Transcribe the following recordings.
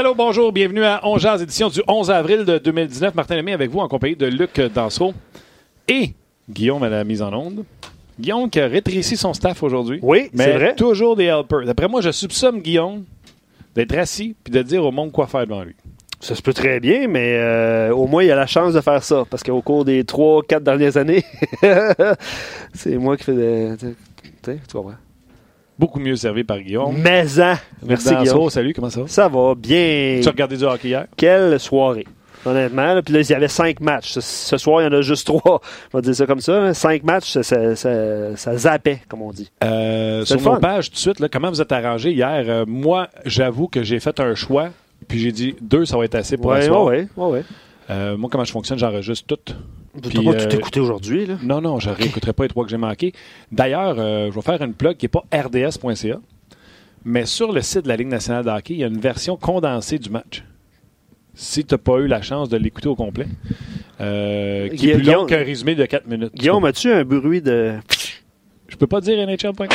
Hello, bonjour, bienvenue à 11 Jazz, édition du 11 avril de 2019. Martin Lemay avec vous en compagnie de Luc Dansereau et Guillaume à la mise en onde. Guillaume qui a rétréci son staff aujourd'hui. Oui, mais c'est vrai. toujours des helpers. D'après moi, je soupçonne Guillaume d'être assis puis de dire au monde quoi faire devant lui. Ça se peut très bien, mais euh, au moins, il a la chance de faire ça. Parce qu'au cours des 3-4 dernières années, c'est moi qui fais des. Tu sais, tu comprends. Beaucoup mieux servi par Guillaume. Maison. Merci, Dansereau, Guillaume. salut, comment ça va? Ça va bien. Tu as regardé du hockey hier? Quelle soirée. Honnêtement, là. puis là, il y avait cinq matchs. Ce, ce soir, il y en a juste trois. On va dire ça comme ça. hein. Cinq matchs, ça, ça, ça- ça zappait, comme on dit. Euh, sur fun. pages, tout de suite, là, comment vous êtes arrangé hier? Euh, moi, j'avoue que j'ai fait un choix, puis j'ai dit deux, ça va être assez pour Ouais, un soir. ouais, ouais, ouais. Euh, moi, comment je fonctionne, j'enregistre tout. Puis, pas euh, tout écouté aujourd'hui, là? Non, non, je ne réécouterai pas les trois que j'ai manqués. D'ailleurs, euh, je vais faire une plug qui n'est pas rds.ca, mais sur le site de la Ligue nationale de hockey, il y a une version condensée du match. Si tu n'as pas eu la chance de l'écouter au complet, euh, qui est plus long qu'un résumé de 4 minutes. Guillaume, as-tu un bruit de. Je peux pas dire NHL.com.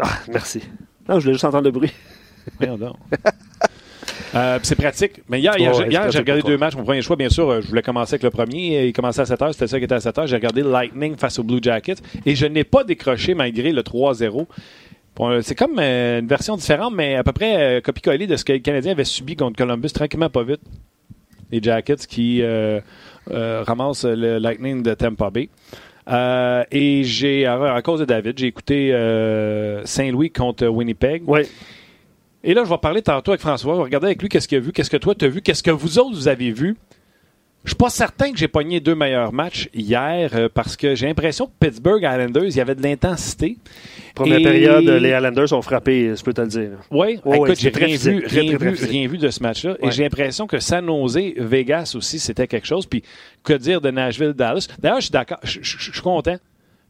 Ah, merci. Non, je voulais juste entendre le bruit. Voyons donc. Euh, c'est pratique. Mais hier, hier, Ouais, j'ai- hier, regardé deux matchs. Mon premier choix, bien sûr, euh, je voulais commencer avec le premier. Il commençait à 7 h. C'était ça qui était à 7 h. J'ai regardé Lightning face aux Blue Jackets. Et je n'ai pas décroché malgré le 3-0. Bon, euh, c'est comme euh, une version différente, mais à peu près copie-collée de ce que les Canadiens avaient subi contre Columbus, tranquillement pas vite. Les Jackets qui euh, euh, ramassent le Lightning de Tampa Bay. Euh, et j'ai, à, à cause de David, j'ai écouté Saint-Louis contre Winnipeg. Oui. Et là, je vais parler tantôt avec François. Je vais regarder avec lui qu'est-ce qu'il a vu, qu'est-ce que toi tu as vu, qu'est-ce que vous autres vous avez vu. Je suis pas certain que j'ai pogné deux meilleurs matchs hier euh, parce que j'ai l'impression que Pittsburgh Islanders, il y avait de l'intensité. Première Et- période, les Islanders ont frappé, je peux te le dire. Oui, Ouais, écoute, ouais, j'ai rien, vu, rien, très, très vu, rien vu de ce match-là. Et j'ai l'impression que San Jose, Vegas aussi, c'était quelque chose. Puis que dire de Nashville, Dallas? D'ailleurs, je suis d'accord, je suis content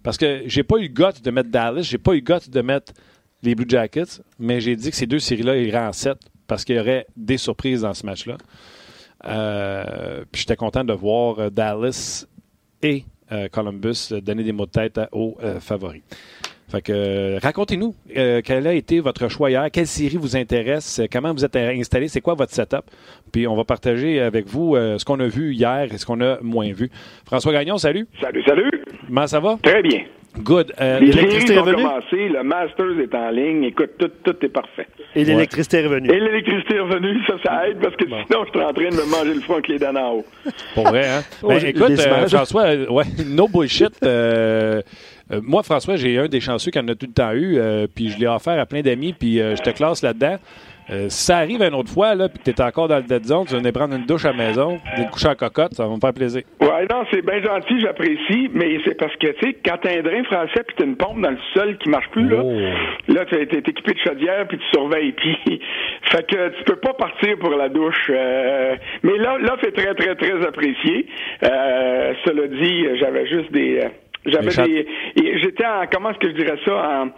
parce que j'ai pas eu le goût de mettre Dallas, j'ai pas eu le goût de mettre les Blue Jackets, mais j'ai dit que ces deux séries-là iraient en 7 parce qu'il y aurait des surprises dans ce match-là. Euh, puis j'étais content de voir euh, Dallas et euh, Columbus donner des mots de tête aux euh, favoris. Fait que racontez-nous quel a été votre choix hier, quelle série vous intéresse, comment vous êtes installé, c'est quoi votre setup, puis on va partager avec vous ce qu'on a vu hier et ce qu'on a moins vu. François Gagnon, salut. Salut, salut. Comment ça va? Très bien. Good. Euh, l'électricité est revenue? commencé, le Masters est en ligne. Écoute, tout, tout est parfait. Et l'électricité est revenue. Et l'électricité est revenue, ça, ça aide parce que sinon, je suis en train de me manger le front avec les dents en haut. Pour vrai, hein? Ben, écoute, euh. François, euh, ouais, no bullshit. euh, euh, moi, François, j'ai un des chanceux qui en a tout le temps eu, euh, puis je l'ai offert à plein d'amis, puis euh, je te classe là-dedans. Euh, si ça arrive une autre fois, là, puis que tu es encore dans le dead zone, tu venais prendre une douche à la maison, des coucher en cocotte, ça va me faire plaisir. Ouais, non, c'est bien gentil, j'apprécie, mais c'est parce que, tu sais, quand t'as un drain français puis t'as une pompe dans le sol qui marche plus, là, Oh. là, t'es t'es équipé de chaudière puis tu surveilles, puis fait que tu peux pas partir pour la douche. euh, mais là, là, c'est très, très, très apprécié. Euh, cela dit, j'avais juste des... euh, J'avais Des J'étais en... Comment est-ce que je dirais ça? En,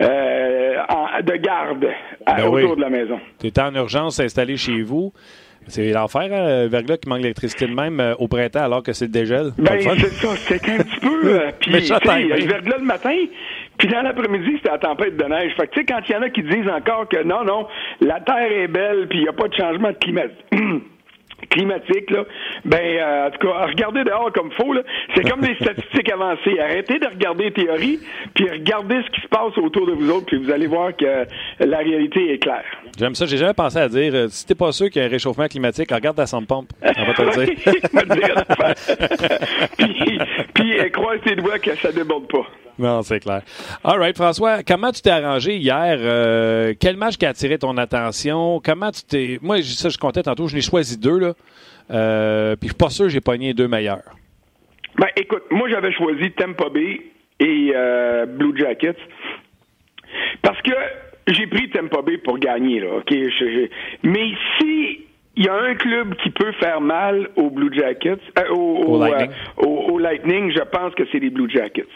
euh, en- de garde à- Ben autour oui. de la maison. Tu es en urgence installé chez vous. C'est l'enfer, hein, le verglas qui manque d'électricité de même euh, au printemps alors que c'est le dégel. Ben, le c'est ça, c'est qu'un petit peu. euh, puis, je verglas le matin, puis dans l'après-midi, c'était la tempête de neige. Fait que, tu sais, quand il y en a qui disent encore que non, non, la Terre est belle, puis il n'y a pas de changement de climat. climatique, là, Ben, euh, en tout cas, regardez dehors comme faux, là. C'est comme des statistiques avancées. Arrêtez de regarder les théories, puis regardez ce qui se passe autour de vous autres, puis vous allez voir que la réalité est claire. J'aime ça. J'ai jamais pensé à dire, euh, si t'es pas sûr qu'il y a un réchauffement climatique, regarde ta sonde pompe. On va te le dire. puis, puis euh, croise tes doigts que ça déborde pas. Non, c'est clair. All right, François, comment tu t'es arrangé hier? Euh, quel match qui a attiré ton attention? Comment tu t'es. Moi, ça, je comptais tantôt, je l'ai choisi deux, là. Euh, puis je suis pas sûr que j'ai pogné deux meilleurs. Ben, écoute, moi, j'avais choisi Tampa Bay et euh, Blue Jackets. Parce que j'ai pris Tampa Bay pour gagner, là, OK? Mais si il y a un club qui peut faire mal aux Blue Jackets, euh, au, Lightning. Euh, au, Lightning. je pense que c'est les Blue Jackets.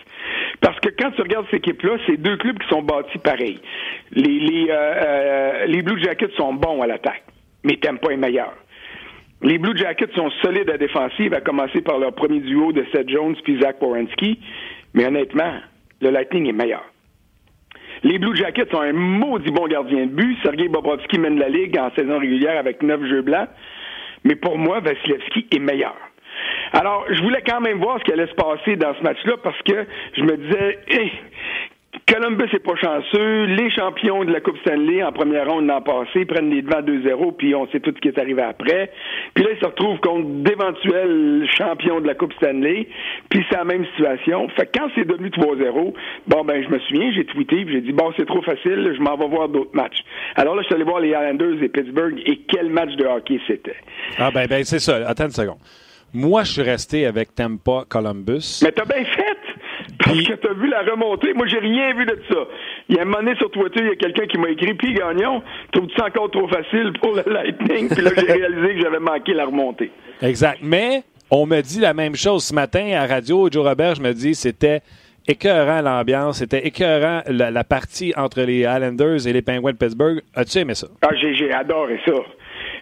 Parce que quand tu regardes cette équipe-là, c'est deux clubs qui sont bâtis pareil. Les, les, euh, les Blue Jackets sont bons à l'attaque, mais Tampa est meilleur. Les Blue Jackets sont solides à défensive, à commencer par leur premier duo de Seth Jones puis Zach Wierenski, mais honnêtement, le Lightning est meilleur. Les Blue Jackets ont un maudit bon gardien de but. Sergei Bobrovski mène la ligue en saison régulière avec neuf jeux blancs. Mais pour moi, Vasilevski est meilleur. Alors, je voulais quand même voir ce qui allait se passer dans ce match-là parce que je me disais, Columbus est pas chanceux. Les champions de la Coupe Stanley en première ronde l'an passé prennent les devants 2-0, puis on sait tout ce qui est arrivé après. Puis là, ils se retrouvent contre d'éventuels champions de la Coupe Stanley, puis c'est la même situation. Fait que quand c'est devenu 3-0, bon, ben, je me souviens, j'ai tweeté, j'ai dit, bon, c'est trop facile, je m'en vais voir d'autres matchs. Alors là, je suis allé voir les Islanders et Pittsburgh, et quel match de hockey c'était. Ah, ben, ben, c'est ça. Attends une seconde. Moi, je suis resté avec Tampa Columbus. Mais t'as bien fait! Parce que t'as vu la remontée. Moi, j'ai rien vu de ça. Il y a un moment donné sur Twitter, il y a quelqu'un qui m'a écrit Puis Gagnon, trouves-tu ça encore trop facile pour le Lightning? Puis là, j'ai réalisé que j'avais manqué la remontée. Exact. Mais on me dit la même chose ce matin à radio. Joe Robert, je me dis, c'était écœurant l'ambiance, c'était écœurant la, partie entre les Islanders et les Penguins de Pittsburgh. As-tu aimé ça? Ah, j'ai adoré ça.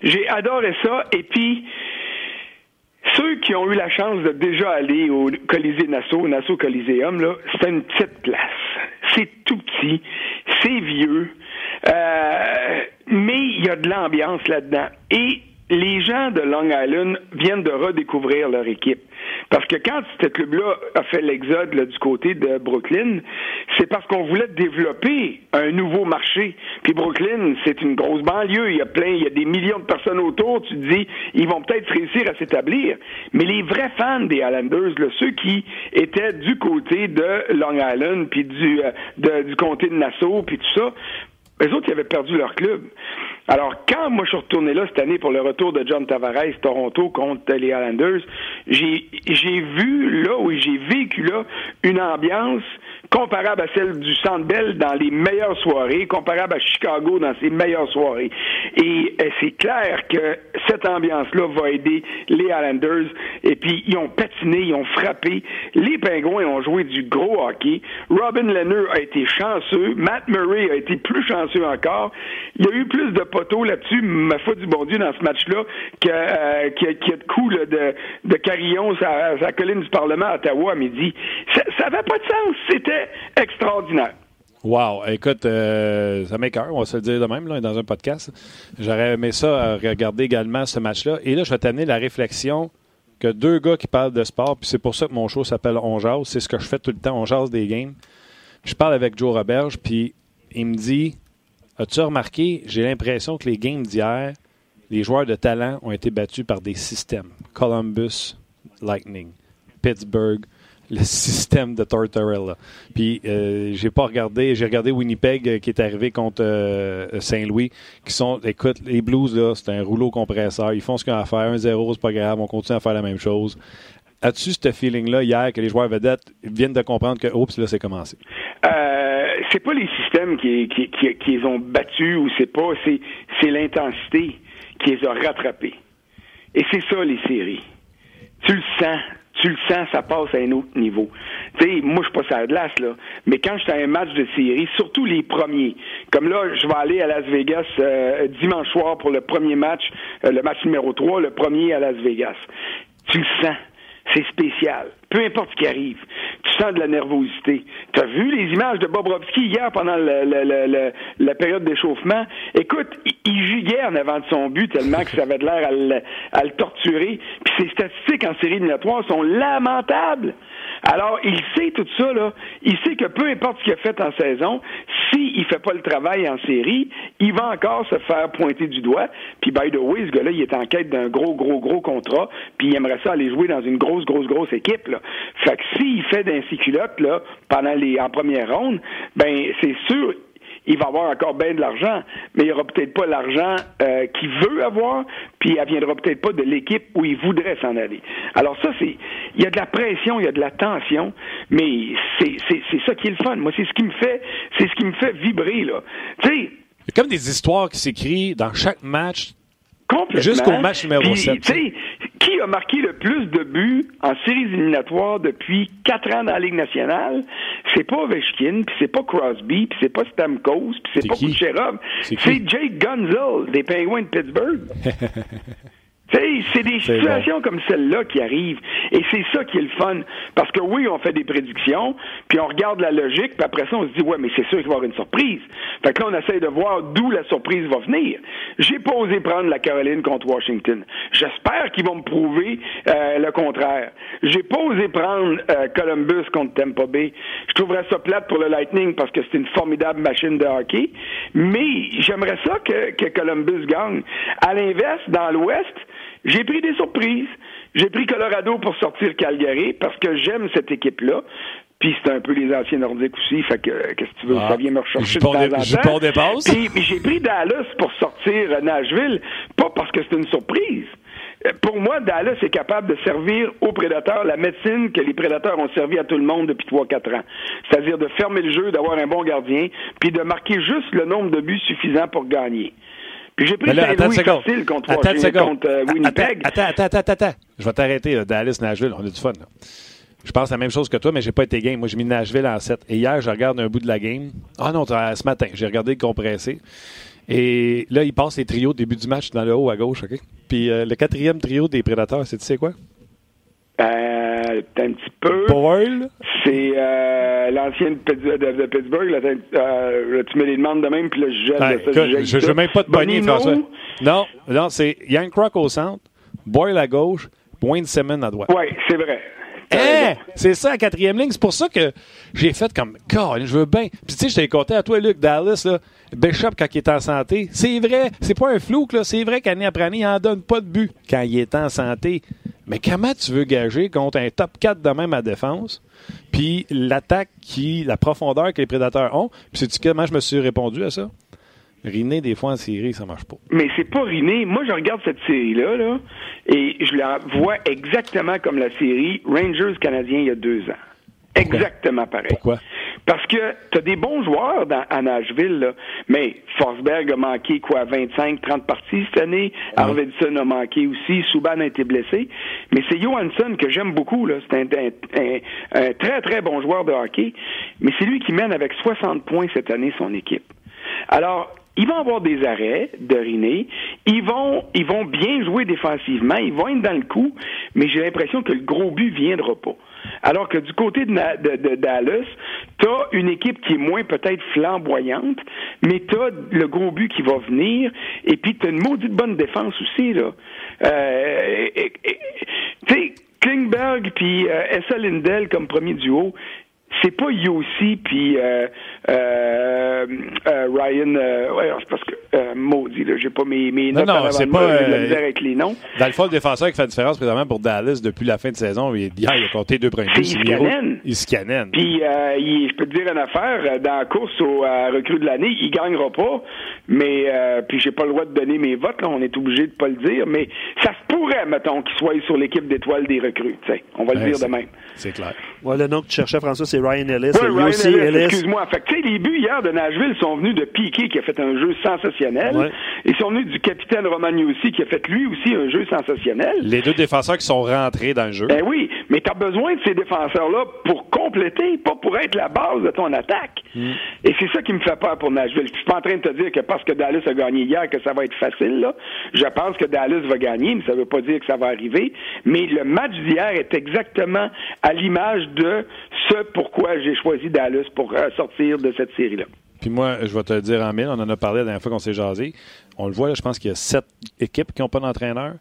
J'ai adoré ça. Et puis, ceux qui ont eu la chance de déjà aller au Colisée Nassau, Nassau Coliseum, là, c'est une petite place. C'est tout petit, c'est vieux, euh, mais il y a de l'ambiance là-dedans. Les gens de Long Island viennent de redécouvrir leur équipe. Parce que quand ce club-là a fait l'exode du côté de Brooklyn, c'est parce qu'on voulait développer un nouveau marché. Puis Brooklyn, c'est une grosse banlieue. Il y a plein, il y a des millions de personnes autour. Tu te dis, ils vont peut-être réussir à s'établir. Mais les vrais fans des Islanders, ceux qui étaient du côté de Long Island, puis du, euh, du comté de Nassau, puis tout ça, eux autres, ils avaient perdu leur club. Alors, quand moi je suis retourné là cette année pour le retour de John Tavares, Toronto contre les Islanders, j'ai, vu là, où j'ai vécu là, une ambiance comparable à celle du Centre Bell dans les meilleures soirées, comparable à Chicago dans ses meilleures soirées. Et euh, c'est clair que cette ambiance-là va aider les Islanders. Et puis, ils ont patiné, ils ont frappé. Les Pingouins ont joué du gros hockey. Robin Leonard a été chanceux. Matt Murray a été plus chanceux encore. Il y a eu plus de poteaux là-dessus, ma foi du bon Dieu, dans ce match-là, qu'il euh, y, a de coups de, de carillon à la colline du Parlement à Ottawa à midi. Ça n'avait pas de sens. C'était extraordinaire. Wow! Écoute, euh, ça m'écœure, on va se le dire de même là, dans un podcast. J'aurais aimé ça regarder également ce match-là. Et là, je vais t'amener la réflexion que deux gars qui parlent de sport, puis c'est pour ça que mon show s'appelle On Jase. C'est ce que je fais tout le temps, On Jase des games. Je parle avec Joe Roberge, puis il me dit As-tu remarqué, j'ai l'impression que les games d'hier, les joueurs de talent ont été battus par des systèmes. Columbus, Lightning, Pittsburgh, le système de Tortorella. Puis euh, j'ai pas regardé, j'ai regardé Winnipeg euh, qui est arrivé contre euh, Saint-Louis, qui sont, écoute, les Blues là, c'est un rouleau compresseur, ils font ce qu'ils ont à faire, 1-0, c'est pas grave, on continue à faire la même chose. As-tu ce feeling-là hier que les joueurs vedettes viennent de comprendre que, oups, là, c'est commencé? Euh, c'est pas les systèmes qui, qui, qui, qui, ont battus ou c'est pas, c'est, c'est l'intensité qui les a rattrapés. Et c'est ça, les séries. Tu le sens tu le sens, ça passe à un autre niveau. Tu sais, moi, je suis pas à glace, là. Mais quand j'étais à un match de série, surtout les premiers, comme là, je vais aller à Las Vegas euh, dimanche soir pour le premier match, euh, le match numéro 3, le premier à Las Vegas. Tu le sens. C'est spécial. Peu importe ce qui arrive. tu sens de la nervosité. Tu as vu les images de Bobrovski hier pendant la période d'échauffement? Écoute, il, giguait en avant de son but tellement que ça avait l'air à, le torturer. Puis ses statistiques en série éliminatoire sont lamentables. Alors, il sait tout ça, là. Il sait que peu importe ce qu'il a fait en saison, s'il ne fait pas le travail en série, il va encore se faire pointer du doigt. Puis, by the way, ce gars-là, il est en quête d'un gros, gros, gros contrat, puis il aimerait ça aller jouer dans une grosse, grosse, grosse équipe, là. Fait que s'il fait d'insy culottes, là, pendant les, en première ronde, ben, c'est sûr, il va avoir encore bien de l'argent, mais il n'y aura peut-être pas l'argent euh, qu'il veut avoir, puis elle viendra peut-être pas de l'équipe où il voudrait s'en aller. Alors ça, c'est, il y a de la pression, il y a de la tension, mais c'est, c'est, c'est ça qui est le fun. Moi, c'est ce qui me fait, c'est ce qui me fait vibrer là. Tu sais. Comme des histoires qui s'écrivent dans chaque match Jusqu'au match numéro 7. Qui a marqué le plus de buts en séries éliminatoires depuis quatre ans dans la Ligue nationale? C'est pas Ovechkin, puis c'est pas Crosby, puis c'est pas Stamkos, puis c'est pas Kucherov. C'est Jake Gunzel des Penguins de Pittsburgh. C'est des situations comme celle-là qui arrivent. Et c'est ça qui est le fun. Parce que oui, on fait des prédictions, puis on regarde la logique, puis après ça, on se dit, ouais, mais c'est sûr qu'il va y avoir une surprise. Fait que là, on essaie de voir d'où la surprise va venir. J'ai pas osé prendre la Caroline contre Washington. J'espère qu'ils vont me prouver euh, le contraire. J'ai pas osé prendre euh, Columbus contre Tampa Bay. Je trouverais ça plate pour le Lightning parce que c'est une formidable machine de hockey. Mais j'aimerais ça que, que Columbus gagne. À l'inverse, dans l'Ouest, j'ai pris des surprises. J'ai pris Colorado pour sortir Calgary parce que j'aime cette équipe-là. Puis c'est un peu les anciens nordiques aussi, fait que qu'est-ce que tu veux, ah. ça vient me rechercher de temps en temps. Puis j'ai pris Dallas pour sortir Nashville, pas parce que c'est une surprise. Euh, pour moi, Dallas est capable de servir aux prédateurs la médecine que les prédateurs ont servi à tout le monde depuis 3-4 ans. C'est-à-dire de fermer le jeu, d'avoir un bon gardien, puis de marquer juste le nombre de buts suffisant pour gagner. J'ai pris Saint-Louis facile contre, attends contre euh, Winnipeg. Attends, attends, attends, attends. Je vais t'arrêter, Dallas, Nashville. On a du fun. Là. Je pense la même chose que toi, mais j'ai pas été game. Moi, j'ai mis Nashville en 7. Et hier, je regarde un bout de la game. Ah non, ce matin, j'ai regardé le compressé. Et là, il passe les trios début du match dans le haut à gauche, OK? Puis euh, le quatrième trio des Prédateurs, c'est tu sais quoi? Euh, un petit peu. Boyle? C'est euh, l'ancien de, Pittsburgh. Là, euh, tu me les demandes de même, puis là, je jette. je ne veux même pas te pogner, François. Non, non c'est Yank Rock au centre, Boyle à gauche, Wayne Simmons à droite. Oui, c'est vrai. Hein? C'est ça, la quatrième ligne. C'est pour ça que j'ai fait comme, God, je veux bien. Puis tu sais, j'étais content à toi, Luc, Dallas, là, Bishop, quand il est en santé. C'est vrai, c'est pas un flou, là. C'est vrai qu'année après année, il en donne pas de but quand il est en santé. Mais comment tu veux gager contre un top 4 de même à défense? Puis l'attaque qui, la profondeur que les prédateurs ont. Puis sais-tu comment je me suis répondu à ça? Riner, des fois, en série, ça marche pas. Mais c'est pas Riner. Moi, je regarde cette série-là, là, et je la vois exactement comme la série Rangers canadien il y a deux ans. Exactement pareil. Pourquoi? Parce que tu as des bons joueurs dans, à Nashville, mais Forsberg a manqué quoi, 25, 30 parties cette année? Arvidsson a manqué aussi. Subban a été blessé. Mais c'est Johansson que j'aime beaucoup. Là. C'est un, un, très, très bon joueur de hockey. Mais c'est lui qui mène avec 60 points cette année son équipe. Alors, ils vont avoir des arrêts de Riné. Ils vont, ils vont bien jouer défensivement. Ils vont être dans le coup. Mais j'ai l'impression que le gros but viendra pas. Alors que du côté de, Dallas, tu as une équipe qui est moins peut-être flamboyante, mais tu as le gros but qui va venir, et puis tu as une maudite bonne défense aussi. là. Euh, tu sais, Klingberg puis euh, Essa Lindell comme premier duo, c'est pas Yossi puis euh, euh, euh, Ryan. Euh, ouais, c'est parce que euh, maudit, là, j'ai pas mes, mes notes. Non, non, c'est pas. Euh, avec les noms. Dans le fond, le défenseur qui fait la différence présentement pour Dallas depuis la fin de saison, il, hier, il a compté deux premiers buts. Il se canenne. Puis, euh, je peux te dire une affaire, dans la course au recrue de l'année, il gagnera pas, mais puis j'ai pas le droit de donner mes votes, là, on est obligé de pas le dire, mais ça se pourrait, mettons, qu'il soit sur l'équipe d'étoiles des recrues, tu sais. On va le dire de même. C'est clair. Ouais, le nom que tu cherchais, François, c'est Ryan Ellis. Ouais, Ryan Yossi Ellis, Ellis. excuse-moi. Fait que, tu sais, les buts hier de Nashville sont venus de Piquet, qui a fait un jeu sensationnel. Ouais. Ils sont venus du capitaine Romagnosi, qui a fait lui aussi un jeu sensationnel. Les deux défenseurs qui sont rentrés dans le jeu. Ben oui, mais tu as besoin de ces défenseurs-là pour compléter, pas pour être la base de ton attaque. Mm. Et c'est ça qui me fait peur pour Nashville. Je suis pas en train de te dire que parce que Dallas a gagné hier que ça va être facile. Là. Je pense que Dallas va gagner, mais ça veut pas dire que ça va arriver. Mais le match d'hier est exactement à l'image de ce pourquoi j'ai choisi Dallas pour euh, sortir de cette série-là. Puis moi, je vais te le dire en mille, on en a parlé la dernière fois qu'on s'est jasé. On le voit, là, je pense qu'il y a sept équipes qui n'ont pas d'entraîneur.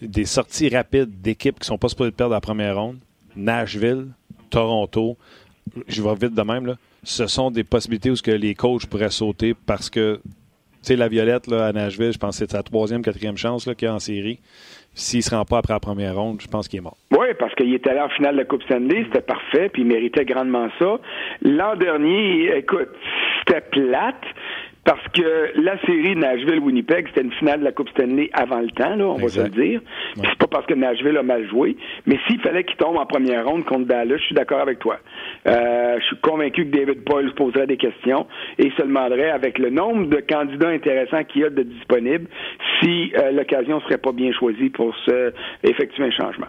Des sorties rapides d'équipes qui sont pas supposées perdre la première ronde. Nashville, Toronto, je vais vite de même, là. ce sont des possibilités où ce que les coachs pourraient sauter parce que, tu sais, la Violette là, à Nashville, je pense que c'est sa troisième, quatrième chance qu'il y a en série. S'il ne se rend pas après la première ronde, je pense qu'il est mort. Oui, parce qu'il était là en finale de la Coupe Stanley, c'était parfait, puis il méritait grandement ça. L'an dernier, écoute, c'était plate. Parce que la série Nashville-Winnipeg, c'était une finale de la Coupe Stanley avant le temps, là, on va se le dire. Puis c'est pas parce que Nashville a mal joué, mais s'il fallait qu'il tombe en première ronde contre Dallas, je suis d'accord avec toi. Euh, je suis convaincu que David Boyle se poserait des questions et se demanderait, avec le nombre de candidats intéressants qu'il y a de disponibles, si euh, l'occasion serait pas bien choisie pour se effectuer un changement.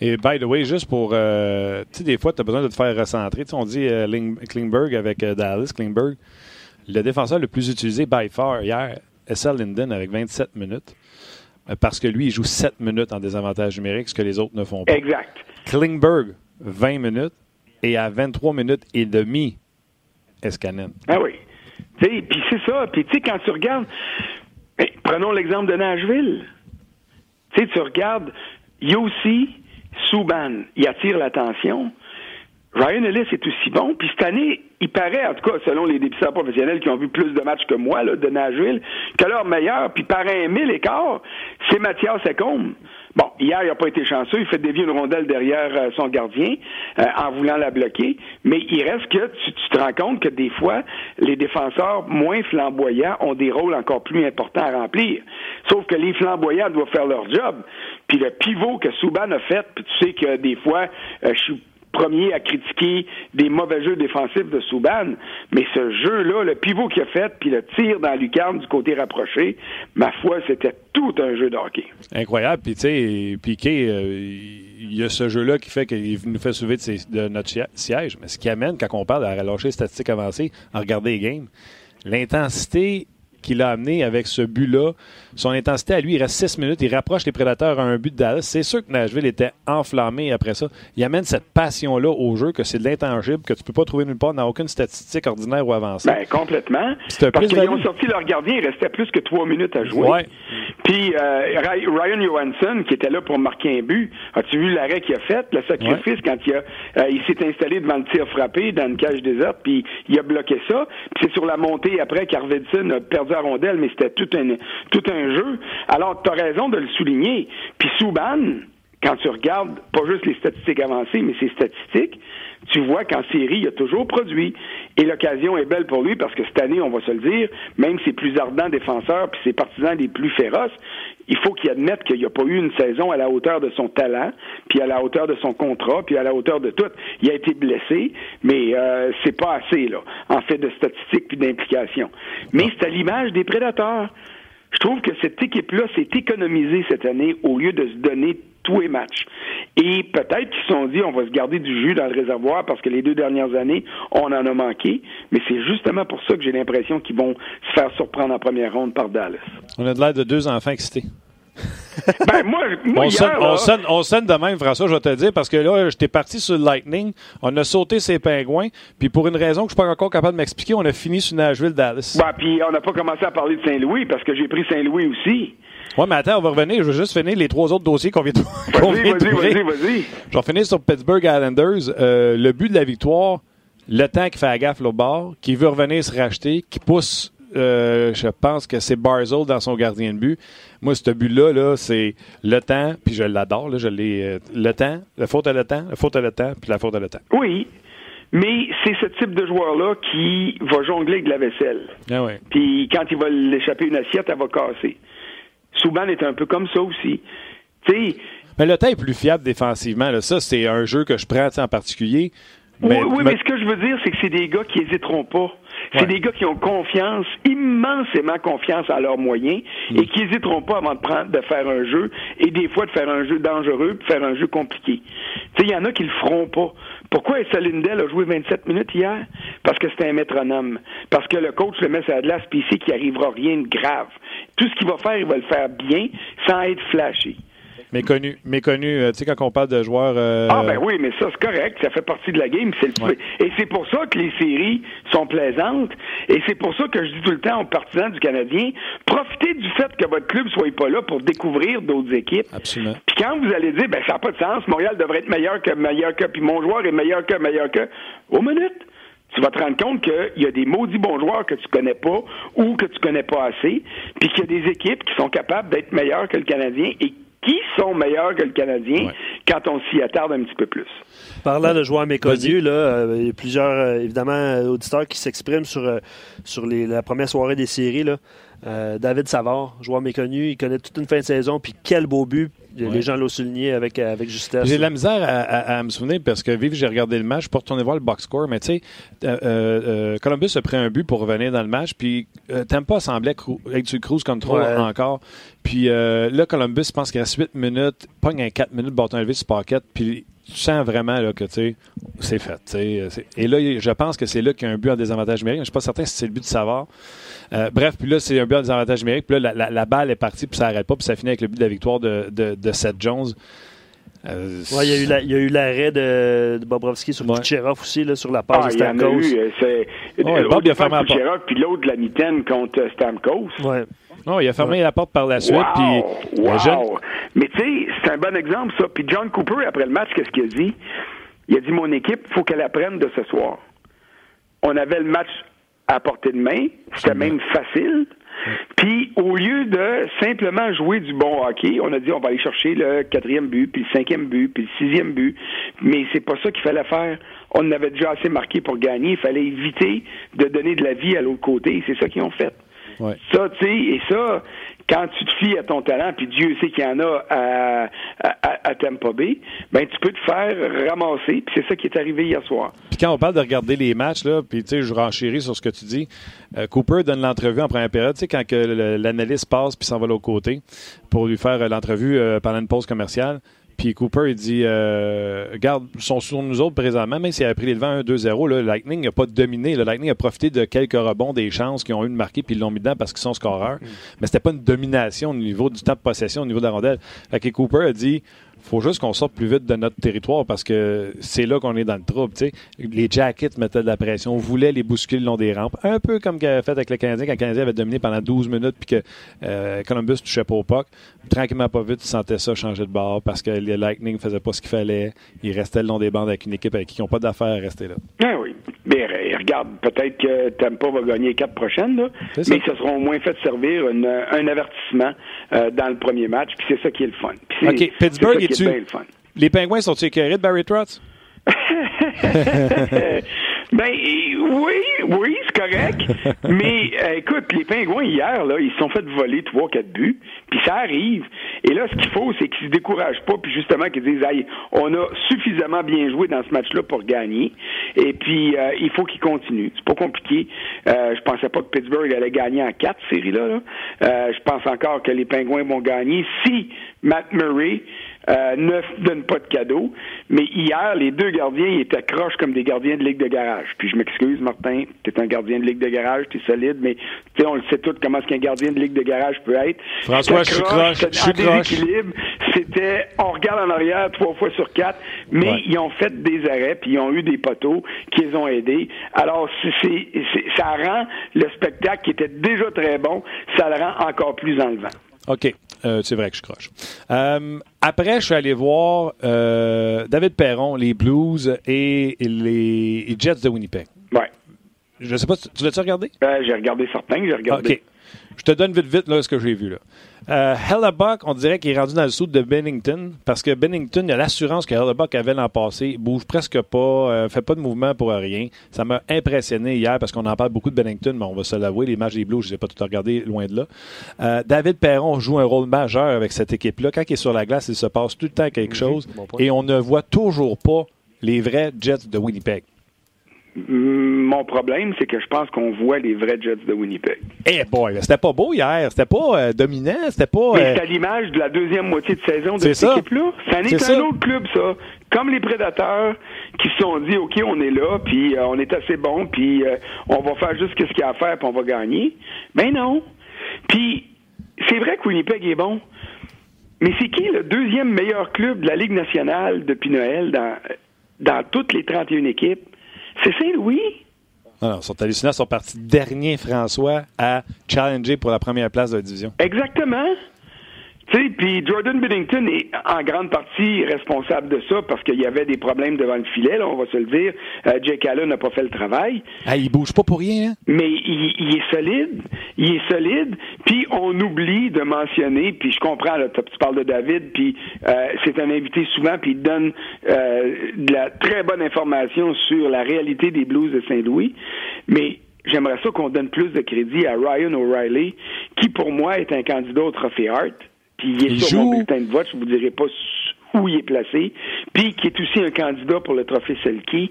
Et by the way, juste pour. euh, tu sais, des fois, tu as besoin de te faire recentrer. Tu sais, on dit euh, Ling- Klingberg avec euh, Dallas, Klingberg. Le défenseur le plus utilisé by far hier, SL Linden avec 27 minutes. Euh, Parce que lui, il joue 7 minutes en désavantage numérique, ce que les autres ne font pas. Exact. Klingberg, 20 minutes. Et à 23 minutes et demi, Escanen. Ah oui. Tu sais, puis c'est ça. Puis tu sais, quand tu regardes, prenons l'exemple de Nashville. Tu sais, tu regardes Yossi, Subban, il attire l'attention. Ryan Ellis est aussi bon. Puis cette année, il paraît, en tout cas, selon les dépiseurs professionnels qui ont vu plus de matchs que moi là, de Nashville, que leur meilleur, puis par un mille écart, c'est Mathias Secombe. Bon, hier, il n'a pas été chanceux. Il fait dévier une rondelle derrière euh, son gardien euh, en voulant la bloquer. Mais il reste que tu, tu te rends compte que des fois, les défenseurs moins flamboyants ont des rôles encore plus importants à remplir. Sauf que les flamboyants doivent faire leur job. Puis le pivot que Souban a fait, puis tu sais que des fois, euh, je suis premier à critiquer des mauvais jeux défensifs de Souban, mais ce jeu-là, le pivot qu'il a fait, puis le tir dans la lucarne du côté rapproché, ma foi, c'était tout un jeu de hockey. Incroyable. Puis, tu sais, Piqué, euh, il y a ce jeu-là qui fait qu'il nous fait soulever de, notre siège. Mais ce qui amène, quand on parle de relâcher les statistiques avancées, en regarder les games, l'intensité qu'il a amené avec ce but-là, son intensité à lui, il reste 6 minutes, il rapproche les prédateurs à un but de Dallas. C'est sûr que Nashville était enflammé après ça. Il amène cette passion-là au jeu, que c'est de l'intangible, que tu peux pas trouver nulle part dans aucune statistique ordinaire ou avancée. Ben, complètement. Parce qu'ils ont sorti leur gardien, il restait plus que trois minutes à jouer. Ouais. Puis euh, Ry- Ryan Johansson, qui était là pour marquer un but, as-tu vu l'arrêt qu'il a fait, le sacrifice, quand il, a, euh, il s'est installé devant le tir frappé dans une cage déserte, puis il a bloqué ça. Puis c'est sur la montée après qu'Arvidsson a perdu la rondelle, mais c'était tout un, tout un jeu. Alors, tu as raison de le souligner. Puis Souban, quand tu regardes pas juste les statistiques avancées, mais ses statistiques, tu vois qu'en série, il a toujours produit. Et l'occasion est belle pour lui parce que cette année, on va se le dire, même ses plus ardents défenseurs puis ses partisans les plus féroces, il faut qu'il admette qu'il n'y a pas eu une saison à la hauteur de son talent, puis à la hauteur de son contrat, puis à la hauteur de tout. Il a été blessé, mais euh, c'est pas assez là, en fait de statistiques puis d'implication. Mais c'est à l'image des prédateurs. Je trouve que cette équipe-là s'est économisée cette année au lieu de se donner tous les matchs. Et peut-être qu'ils se sont dit, on va se garder du jus dans le réservoir parce que les deux dernières années, on en a manqué. Mais c'est justement pour ça que j'ai l'impression qu'ils vont se faire surprendre en première ronde par Dallas. On a de l'air de deux enfants excités. Ben, moi, moi On hier, sonne, là, on, sonne, on sonne de même, François, je vais te dire, parce que là, j'étais parti sur le Lightning, on a sauté ses pingouins, puis pour une raison que je suis pas encore capable de m'expliquer, on a fini sur Nashville-Dallas. ben, puis on n'a pas commencé à parler de Saint-Louis parce que j'ai pris Saint-Louis aussi. Ouais, mais attends, on va revenir, je veux juste finir les trois autres dossiers qu'on vient de Vas-y, vas-y, vas-y, vas-y. Je vais finir sur Pittsburgh Islanders. Euh, le but de la victoire, le temps qui fait la gaffe au bord, qui veut revenir se racheter, qui pousse, euh, je pense que c'est Barzell dans son gardien de but. Moi, ce but-là, là, c'est le temps, puis je l'adore, je l'ai. euh, le temps, la faute à le temps, la faute à le temps, puis la faute à le temps. Oui, mais c'est ce type de joueur-là qui va jongler avec de la vaisselle. Ah ouais. Puis quand il va l'échapper une assiette, elle va casser. Souban est un peu comme ça aussi. Mais le temps est plus fiable défensivement. là. Ça, c'est un jeu que je prends en particulier. oui, oui, mais ce que je veux dire, c'est que c'est des gars qui hésiteront pas. C'est des gars qui ont confiance, immensément confiance en leurs moyens, Mm. et qui hésiteront pas avant de prendre, de faire un jeu, et des fois de faire un jeu dangereux, puis faire un jeu compliqué. Tu sais, il y en a qui le feront pas. Pourquoi Essa Lindell a joué 27 minutes hier? Parce que c'était un métronome. Parce que le coach le met sur la glace, puis il sait qu'il arrivera rien de grave. Tout ce qu'il va faire, il va le faire bien, sans être flashé. Méconnu. Méconnu. Euh, tu sais, quand on parle de joueurs. euh, Ah ben oui, mais ça c'est correct, ça fait partie de la game, c'est le Ouais. Et c'est pour ça que les séries sont plaisantes et c'est pour ça que je dis tout le temps aux partisans du Canadien, profitez du fait que votre club soit pas là pour découvrir d'autres équipes. Absolument. Puis quand vous allez dire ben ça n'a pas de sens, Montréal devrait être meilleur que meilleur que puis mon joueur est meilleur que meilleur que aux minutes tu vas te rendre compte qu'il y a des maudits bons joueurs que tu connais pas ou que tu connais pas assez, puis qu'il y a des équipes qui sont capables d'être meilleures que le Canadien et qui sont meilleures que le Canadien Ouais. quand on s'y attarde un petit peu plus. Parlant de joueurs méconnus, là, euh, il y a plusieurs euh, évidemment euh, auditeurs qui s'expriment sur, euh, sur les, la première soirée des séries. Là. Euh, David Savard, joueur méconnu, il connaît toute une fin de saison, puis quel beau but. Ouais. Les gens l'ont souligné avec, euh, avec justesse. J'ai de la misère à, à- à me souvenir parce que, vive, j'ai regardé le match pour retourner voir le box score, mais tu sais, euh, euh, Columbus a pris un but pour revenir dans le match, puis Tampa semblait être sur le cruise control Ouais. encore. Puis euh, là, Columbus, je pense qu'il reste 8 minutes, pogne un 4 minutes, bâton élevé sur paquet, puis tu sens vraiment là, que tu sais, c'est fait. tu sais, c'est- Et là, je pense que c'est là qu'il y a un but en désavantage numérique. Je ne suis pas certain si c'est le but de Savard. Euh, bref, puis là, c'est un but en désavantage numérique. Puis là, la, la- la balle est partie, puis ça n'arrête pas, puis ça finit avec le but de la victoire de, de, de Seth Jones. Euh, Ouais, il y a eu la- il y a eu l'arrêt de, de Bobrovski sur Ouais. Kucherov aussi, là, sur la passe Ah, de il y en a Stamkos. eu. euh, C'est, Bob, il a fermé la porte. Puis l'autre de la mitaine contre euh, Stamkos. Ouais. Non, il a fermé la porte par la suite. Wow! Puis wow! le jeune- Mais tu sais, c'est un bon exemple, ça. Puis John Cooper, après le match, qu'est-ce qu'il a dit? Il a dit Mon équipe, faut qu'elle apprenne de ce soir. On avait le match à portée de main. C'était même facile. Puis, au lieu de simplement jouer du bon hockey, on a dit on va aller chercher le quatrième but, puis le cinquième but, puis le sixième but. Mais c'est pas ça qu'il fallait faire. On en avait déjà assez marqué pour gagner. Il fallait éviter de donner de la vie à l'autre côté. C'est ça qu'ils ont fait. Ouais. Ça, tu sais, et ça, quand tu te fies à ton talent, puis Dieu sait qu'il y en a à, à, à Tampa Bay, ben tu peux te faire ramasser, puis c'est ça qui est arrivé hier soir. Puis quand on parle de regarder les matchs, là, puis tu sais, je renchéris sur ce que tu dis. euh, Cooper donne l'entrevue en première période, tu sais, quand l'analyste passe puis s'en va de l'autre côté pour lui faire euh, l'entrevue euh, pendant une pause commerciale. Puis Cooper, il dit euh, Regarde, ils sont sur nous autres présentement, même s'il avait pris les devants 1-2-0, là, le Lightning n'a pas dominé. Le Lightning a profité de quelques rebonds, des chances qu'ils ont eu de marquer, puis ils l'ont mis dedans parce qu'ils sont scoreurs. Mais c'était pas une domination au niveau du temps de possession, au niveau de la rondelle. Fait que Cooper a dit faut juste qu'on sorte plus vite de notre territoire parce que c'est là qu'on est dans le trouble. Les Jackets mettaient de la pression, on voulait les bousculer le long des rampes, un peu comme avait fait avec le Canadien quand le Canadien avait dominé pendant 12 minutes puis que euh, Columbus touchait pas au puck. Tranquillement, pas vite, tu sentais ça changer de bord parce que le Lightning faisait pas ce qu'il fallait. Il restait le long des bandes avec une équipe avec qui ils n'ont pas d'affaires à rester là. Ah oui. Mais euh, regarde, peut-être que Tampa va gagner les quatre prochaines, là, C'est ça. mais ils se seront au moins fait servir une- un avertissement euh, dans le premier match, puis c'est ça qui est le fun. OK, Pittsburgh, ça bien le fun. Les Pingouins sont-ils écœurés de Barry Trotz? ben oui, oui, c'est correct. mais euh, écoute, les pingouins hier, là, ils se sont fait voler trois, quatre buts, puis ça arrive. Et là, ce qu'il faut, c'est qu'ils se découragent pas, puis justement qu'ils disent Aïe, on a suffisamment bien joué dans ce match-là pour gagner. Et puis euh, il faut qu'ils continuent. C'est pas compliqué. Euh, je pensais pas que Pittsburgh allait gagner en quatre séries-là. là. Euh, je pense encore que les pingouins vont gagner si Matt Murray euh, ne f- donne pas de cadeau. Mais hier, les deux gardiens ils étaient croches comme des gardiens de ligue de garage. Puis je m'excuse, Martin, tu es un gardien de ligue de garage, tu es solide, mais tu sais, on le sait tous comment est-ce qu'un gardien de ligue de garage peut être. François, je suis croche, en déséquilibre. C'était, on regarde en arrière trois fois sur quatre, mais Ouais. ils ont fait des arrêts, puis ils ont eu des poteaux qui les ont aidés. Alors, c'est- ça rend le spectacle qui était déjà très bon, ça le rend encore plus enlevant. OK. Euh, c'est vrai que je croche. Euh, après, je suis allé voir euh, David Perron, les Blues et les Jets de Winnipeg. Ouais. Je ne sais pas, tu tu l'as-tu regardé? Euh, j'ai regardé certains, j'ai regardé. OK. Je te donne vite, vite là, ce que j'ai vu. là. Euh, Hellebuck, on dirait qu'il est rendu dans le sou de Bennington parce que Bennington, il a l'assurance que Hellebuck avait l'an passé, il bouge presque pas, euh, fait pas de mouvement pour rien. Ça m'a impressionné hier parce qu'on en parle beaucoup de Bennington, mais on va se l'avouer, les matchs des Blues, je ne les ai pas tout regardé loin de là. Euh, David Perron joue un rôle majeur avec cette équipe-là. Quand il est sur la glace, il se passe tout le temps quelque chose et on ne voit toujours pas les vrais Jets de Winnipeg? Mon problème, c'est que je pense qu'on voit les vrais Jets de Winnipeg. Eh boy, c'était pas beau hier, c'était pas euh, dominant, c'était pas. Mais euh, c'est à l'image de la deuxième moitié de saison de cette équipe-là. Ça n'est ça. autre club, ça. Comme les prédateurs qui se sont dit, OK, on est là, puis euh, on est assez bon, puis euh, on va faire juste ce qu'il y a à faire, puis on va gagner. Ben non. Puis c'est vrai que Winnipeg est bon. Mais c'est qui le deuxième meilleur club de la Ligue nationale depuis Noël dans, dans toutes les 31 équipes? C'est Saint-Louis. non, non, sont hallucinants, ils sont partis dernier, François, à challenger pour la première place de la division. Exactement. Tu sais, puis Jordan Binnington est en grande partie responsable de ça parce qu'il y avait des problèmes devant le filet, là, on va se le dire. Euh, Jake Allen n'a pas fait le travail, Ah, il bouge pas pour rien, hein? mais il, il est solide. Il est solide. Puis on oublie de mentionner, puis je comprends, là, tu tu parles de David, puis euh, c'est un invité souvent, puis il donne euh, de la très bonne information sur la réalité des Blues de Saint-Louis. Mais j'aimerais ça qu'on donne plus de crédit à Ryan O'Reilly, qui pour moi est un candidat au Trophée Hart. Puis il est Il sur mon joue- bulletin de vote, je vous dirai pas où il est placé, puis qui est aussi un candidat pour le trophée Selkie.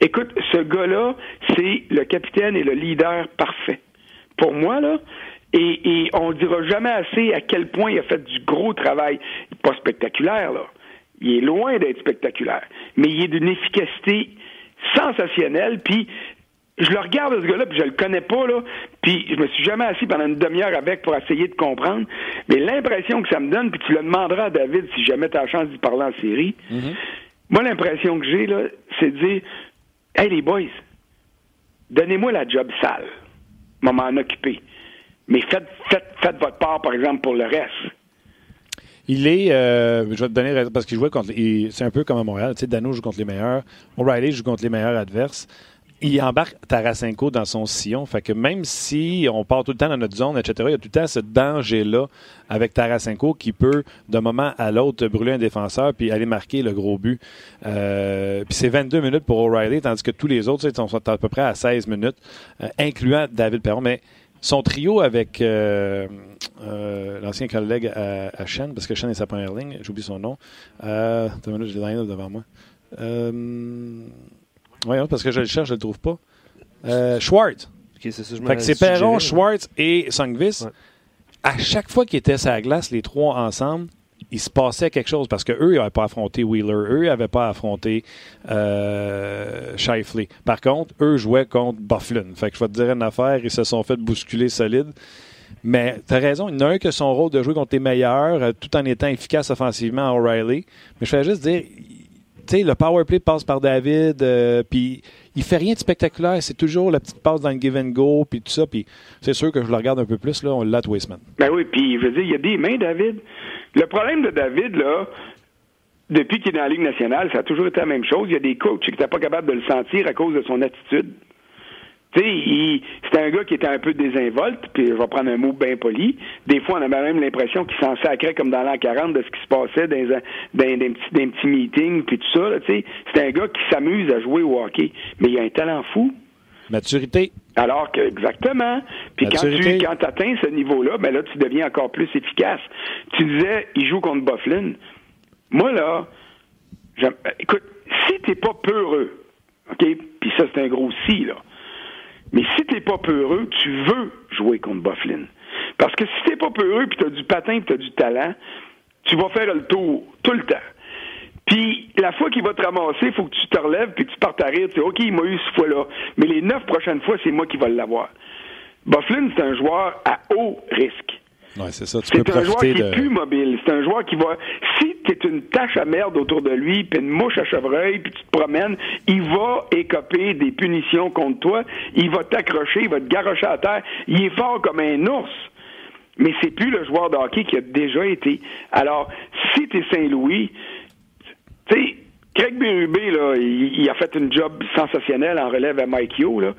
Écoute, ce gars-là, c'est le capitaine et le leader parfait. Pour moi, là, et, et on ne dira jamais assez à quel point il a fait du gros travail. Pas spectaculaire, là. Il est loin d'être spectaculaire, mais il est d'une efficacité sensationnelle, puis je le regarde ce gars-là, puis je le connais pas, là, puis je me suis jamais assis pendant une demi-heure avec pour essayer de comprendre, mais l'impression que ça me donne, puis tu le demanderas à David si jamais tu as la chance d'y parler en série, moi, l'impression que j'ai, là, c'est de dire, hey, les boys, donnez-moi la job sale, moi m'en occuper, mais faites, faites, faites votre part, par exemple, pour le reste. Il est, euh, je vais te donner raison, parce qu'il jouait contre, c'est un peu comme à Montréal, tu sais, Dano joue contre les meilleurs, O'Reilly joue contre les meilleurs adverses. Il embarque Tarasenko dans son sillon, fait que même si on part tout le temps dans notre zone, etc., il y a tout le temps ce danger-là avec Tarasenko qui peut, d'un moment à l'autre, brûler un défenseur puis aller marquer le gros but. Euh, puis c'est 22 minutes pour O'Reilly, tandis que tous les autres, sais, sont à peu près à 16 minutes, euh, incluant David Perron, mais son trio avec euh, l'ancien collègue à, Shen, parce que Shen est sa première ligne, j'oublie son nom. Euh, j'ai devant moi. Voyons, parce que je le cherche, je le trouve pas. Euh, Schwartz. C'est ça, je Fait que c'est Perron. Schwartz et Songvis. Ouais. À chaque fois qu'ils étaient sur la glace, les trois ensemble, il se passait quelque chose parce que eux, ils n'avaient pas affronté Wheeler, eux, ils n'avaient pas affronté euh, Shifley. Par contre, eux jouaient contre Bufflin. Fait que je vais te dire une affaire, ils se sont fait bousculer solide. Mais tu as raison, il y en a un qui a son rôle de jouer contre les meilleurs, euh, tout en étant efficace offensivement à O'Reilly. Mais je vais juste dire, le power play passe par David, euh, puis il fait rien de spectaculaire. C'est toujours la petite passe dans le give and go, puis tout ça. Puis c'est sûr que je le regarde un peu plus, là, on l'a à Wasteman. Ben oui, puis je veux dire, il y a des mains, David. Le problème de David, là, depuis qu'il est dans la Ligue nationale, ça a toujours été la même chose. Il y a des coachs qui n'étaient pas capables de le sentir à cause de son attitude. Tu c'était un gars qui était un peu désinvolte, puis je vais prendre un mot bien poli. Des fois, on avait même l'impression qu'il s'en sacrait comme dans l'an 40 de ce qui se passait dans, un- dans, des petits, dans petits meetings, puis tout ça. C'est un gars qui s'amuse à jouer au hockey, mais il a un talent fou. Maturité. Alors que, exactement. Puis quand tu quand atteins ce niveau-là, ben là, tu deviens encore plus efficace. Tu disais, il joue contre Bufflin. Moi, là, écoute, si t'es pas peureux, OK? Puis ça, c'est un gros si, là. Mais si t'es pas peureux, tu veux jouer contre Bufflin. Parce que si t'es pas peureux, puis t'as du patin, puis t'as du talent, tu vas faire le tour tout le temps. Puis la fois qu'il va te ramasser, il faut que tu te relèves puis tu partes à rire. Tu dis, OK, il m'a eu ce fois-là. Mais les neuf prochaines fois, c'est moi qui vais l'avoir. Bufflin, c'est un joueur à haut risque. Ouais, c'est ça. Tu peux C'est un joueur qui est de. plus mobile. C'est un joueur qui va. Si tu es une tache à merde autour de lui, puis une mouche à chevreuil, puis tu te promènes, il va écoper des punitions contre toi. Il va t'accrocher, il va te garrocher à terre. Il est fort comme un ours. Mais c'est plus le joueur de hockey qui a déjà été. Alors, si tu es Saint-Louis, tu sais, Craig Berube, là, il, il a fait une job sensationnelle en relève à Mike Yo, là.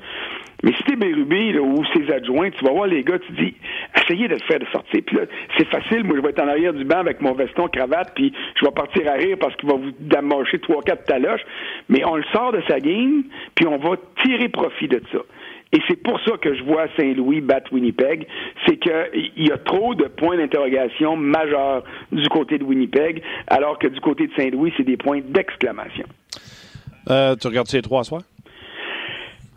Mais si t'es Berube, là, ou ses adjoints, tu vas voir les gars, tu dis, essayez de le faire de sortir. Puis là, c'est facile, moi, je vais être en arrière du banc avec mon veston, cravate, puis je vais partir à rire parce qu'il va vous damocher trois, quatre taloches. Mais on le sort de sa game, puis on va tirer profit de ça. Et c'est pour ça que je vois Saint-Louis battre Winnipeg. C'est qu'il y a trop de points d'interrogation majeurs du côté de Winnipeg, alors que du côté de Saint-Louis, c'est des points d'exclamation. Euh, tu regardes ces trois soirs?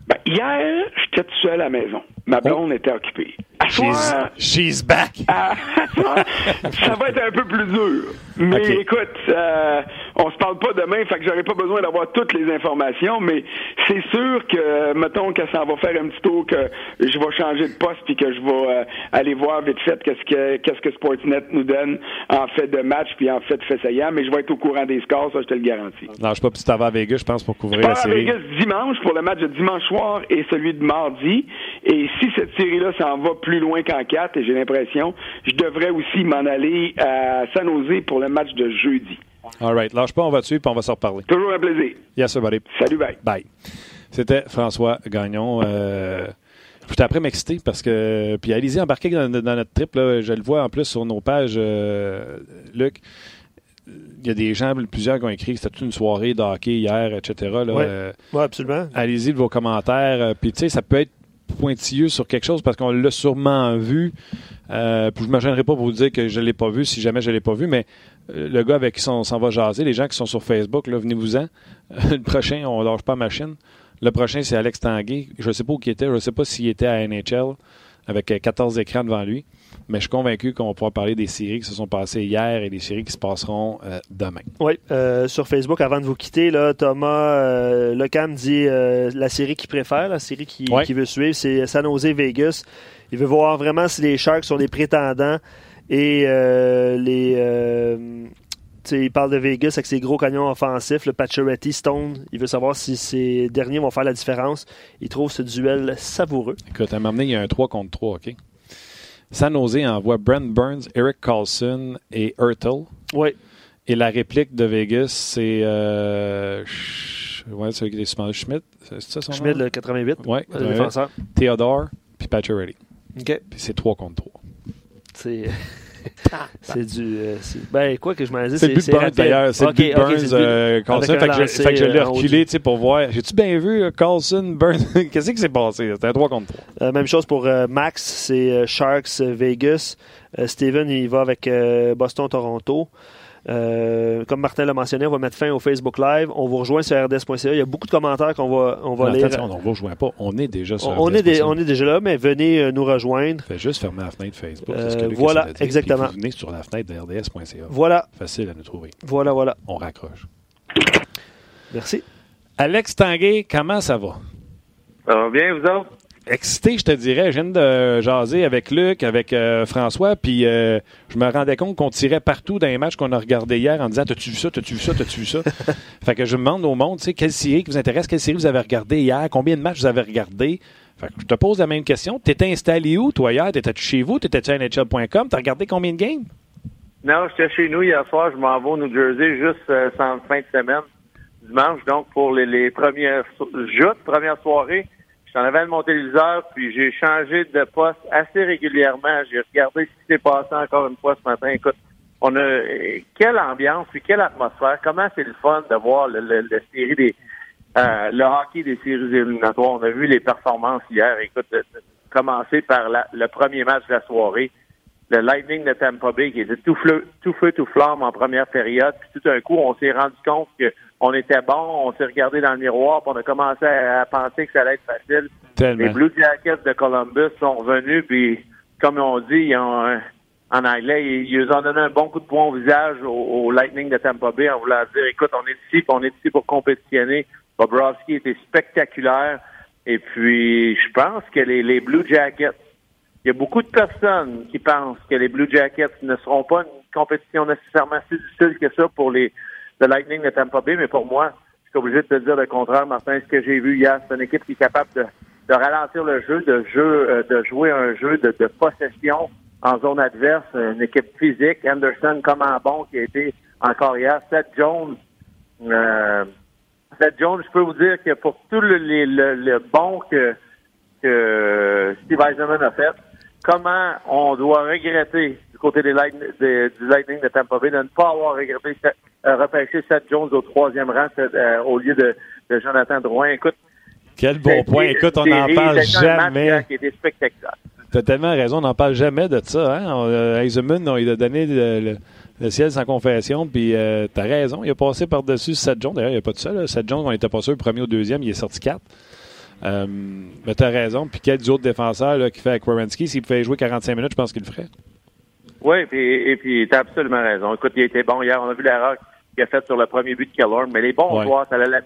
Ben, hier, j'étais tout seul à la maison. Ma blonde était occupée. À soir, she's back. à- à soir, ça va être un peu plus dur. Mais Ok. écoute, euh, on se parle pas demain, fait que j'aurais pas besoin d'avoir toutes les informations, mais c'est sûr que, mettons que ça va faire un petit tour que je vais changer de poste puis que je vais euh, aller voir vite fait qu'est-ce que qu'est-ce que Sportsnet nous donne en fait de match puis en fait saillant, mais je vais être au courant des scores, ça je te le garantis. Non, je pas, t'en vas à Vegas, je pense, pour couvrir Je la pars à série. Vegas dimanche pour le match de dimanche soir et celui de mardi. Et si cette série-là s'en va plus loin qu'en 4, et j'ai l'impression, je devrais aussi m'en aller à San Jose pour le match de jeudi. All right. Lâche pas, on va dessus, puis on va se reparler. Toujours un plaisir. Yes, sir, buddy. Salut, bye. Bye. C'était François Gagnon. Euh, je suis après m'exciter parce que. Puis allez-y, embarquez dans, dans notre trip. Là, je le vois en plus sur nos pages, euh, Luc. Il y a des gens, plusieurs qui ont écrit que c'était toute une soirée de hockey hier, etc. Là. Euh, Oui, absolument. allez-y de vos commentaires. Euh, Puis, tu sais, ça peut être pointilleux sur quelque chose parce qu'on l'a sûrement vu. Euh, je ne me gênerai pas pour vous dire que je ne l'ai pas vu si jamais je ne l'ai pas vu, mais euh, le gars avec qui on s'en va jaser, les gens qui sont sur Facebook, venez-vous-en. le prochain, on ne lâche pas machine. Le prochain, c'est Alex Tanguay. Je ne sais pas où il était. Je ne sais pas s'il était à NHL avec euh, 14 écrans devant lui. Mais je suis convaincu qu'on pouvoir parler des séries qui se sont passées hier et des séries qui se passeront euh, demain. Oui, euh, sur Facebook, avant de vous quitter, là, Thomas euh, Lecam dit euh, la série qu'il préfère, la série qu'il Ouais. veut suivre, c'est San Jose Vegas. Il veut voir vraiment si les Sharks sont des prétendants et euh, les. Il parle de Vegas avec ses gros canyons offensifs, le Pacioretty, Stone. Il veut savoir si ces derniers vont faire la différence. Il trouve ce duel savoureux. Écoute, à un moment donné, il y a un 3 contre 3, OK? San Jose envoie Brent Burns, Eric Carlson et Hurtle. Oui, Et la réplique de Vegas, c'est. Euh, ouais, c'est qui est suspendu. Schmidt. C'est ça son Schmidt, nom? le 88, Ouais, le 88. défenseur. Theodore, puis Pacioretty. OK. Puis c'est 3 contre 3. C'est. c'est du. euh, ben, quoi que je m'en disais, C'est le but Burns d'ailleurs. C'est le but Burns, Carlson. Fait fait que je l'ai euh, haut reculé du- tu sais, pour voir. J'ai-tu bien vu euh, Carlson, Burns? Qu'est-ce qui s'est passé? C'était un 3 contre 3. Euh, même chose pour Max, c'est Sharks Vegas. Steven, il va avec Boston-Toronto. Euh, comme Martin l'a mentionné, on va mettre fin au Facebook Live. On vous rejoint sur rds.ca. Il y a beaucoup de commentaires qu'on va, on va Non, lire. on ne vous rejoint pas. On est déjà sur on, on est des- on est déjà là, mais venez euh, nous rejoindre. Fait juste fermer la fenêtre Facebook. Euh, ce que voilà, exactement. Vous venez sur la fenêtre de RDS.ca. Voilà, Facile à nous trouver. voilà, voilà. On raccroche. Merci. Alex Tanguay, comment ça va? Ça va bien, vous autres? Excité, je te dirais. Je viens de jaser avec Luc, avec euh, François, puis euh, je me rendais compte qu'on tirait partout dans les matchs qu'on a regardés hier en disant T'as-tu vu ça, t'as-tu vu ça, t'as-tu vu ça? Fait que je me demande au monde, tu sais, quelle série qui vous intéresse, quelle série vous avez regardé hier, combien de matchs vous avez regardé Fait que je te pose la même question. T'étais installé où, toi, hier? T'étais-tu chez vous? T'étais-tu à NHL.com T'as regardé combien de games? Non, j'étais chez nous hier soir. Je m'en vais au New Jersey juste euh, sans fin de semaine, dimanche. Donc, pour les, les premières so- première soirée, j'en avais mon téléviseur, puis j'ai changé de poste assez régulièrement. J'ai regardé ce qui s'est passé encore une fois ce matin. Écoute, on a euh, quelle ambiance, puis quelle atmosphère. Comment c'est le fun de voir le, série des euh, le hockey des séries éliminatoires. On a vu les performances hier. Écoute, de- commencer par le premier match de la soirée le Lightning de Tampa Bay qui était tout feu, tout feu, tout flamme en première période. Puis tout d'un coup, on s'est rendu compte qu'on était bon, on s'est regardé dans le miroir, puis on a commencé à, à penser que ça allait être facile. Tellement. Les Blue Jackets de Columbus sont revenus, puis comme on dit ils ont, un- en anglais, ils, ils ont donné un bon coup de poing au visage au, au Lightning de Tampa Bay en voulant dire, écoute, on est ici, puis on est ici pour compétitionner. Bobrovski était spectaculaire. Et puis, je pense que les, les Blue Jackets il y a beaucoup de personnes qui pensent que les Blue Jackets ne seront pas une compétition nécessairement si difficile que ça pour les le Lightning de Tampa Bay, mais pour moi, je suis obligé de te dire le contraire, Martin. Ce que j'ai vu hier, c'est une équipe qui est capable de, de ralentir le jeu, de jeu, euh, de jouer un jeu de, de possession en zone adverse, une équipe physique. Anderson comme un bon qui a été encore hier. Seth Jones, euh, Seth Jones, je peux vous dire que pour tout le, le, le bon que, que Steve Eisenman a fait, comment on doit regretter du côté des Light- des- du Lightning de Tampa Bay de ne pas avoir regretté euh, repêché Seth Jones au troisième rang euh, au lieu de, de Jonathan Drouin. Écoute, Quel bon point. Écoute, on n'en parle jamais. T'as tellement raison, on n'en parle jamais de ça. Hein? On, euh, il a donné le, ciel sans confession, puis euh, t'as raison, il a passé par-dessus Seth Jones. D'ailleurs, il n'y a pas de ça. Là. Seth Jones, on était pas sûr, le premier ou deuxième, il est sorti quatre. Euh, mais t'as raison. Puis quel autre défenseur là, qui fait avec Wierenski, s'il pouvait jouer 45 minutes, je pense qu'il le ferait. Oui, puis, et puis t'as absolument raison. Écoute, il était bon hier. On a vu l'erreur qu'il a faite sur le premier but de Kellorn, mais les bons joueurs, ça a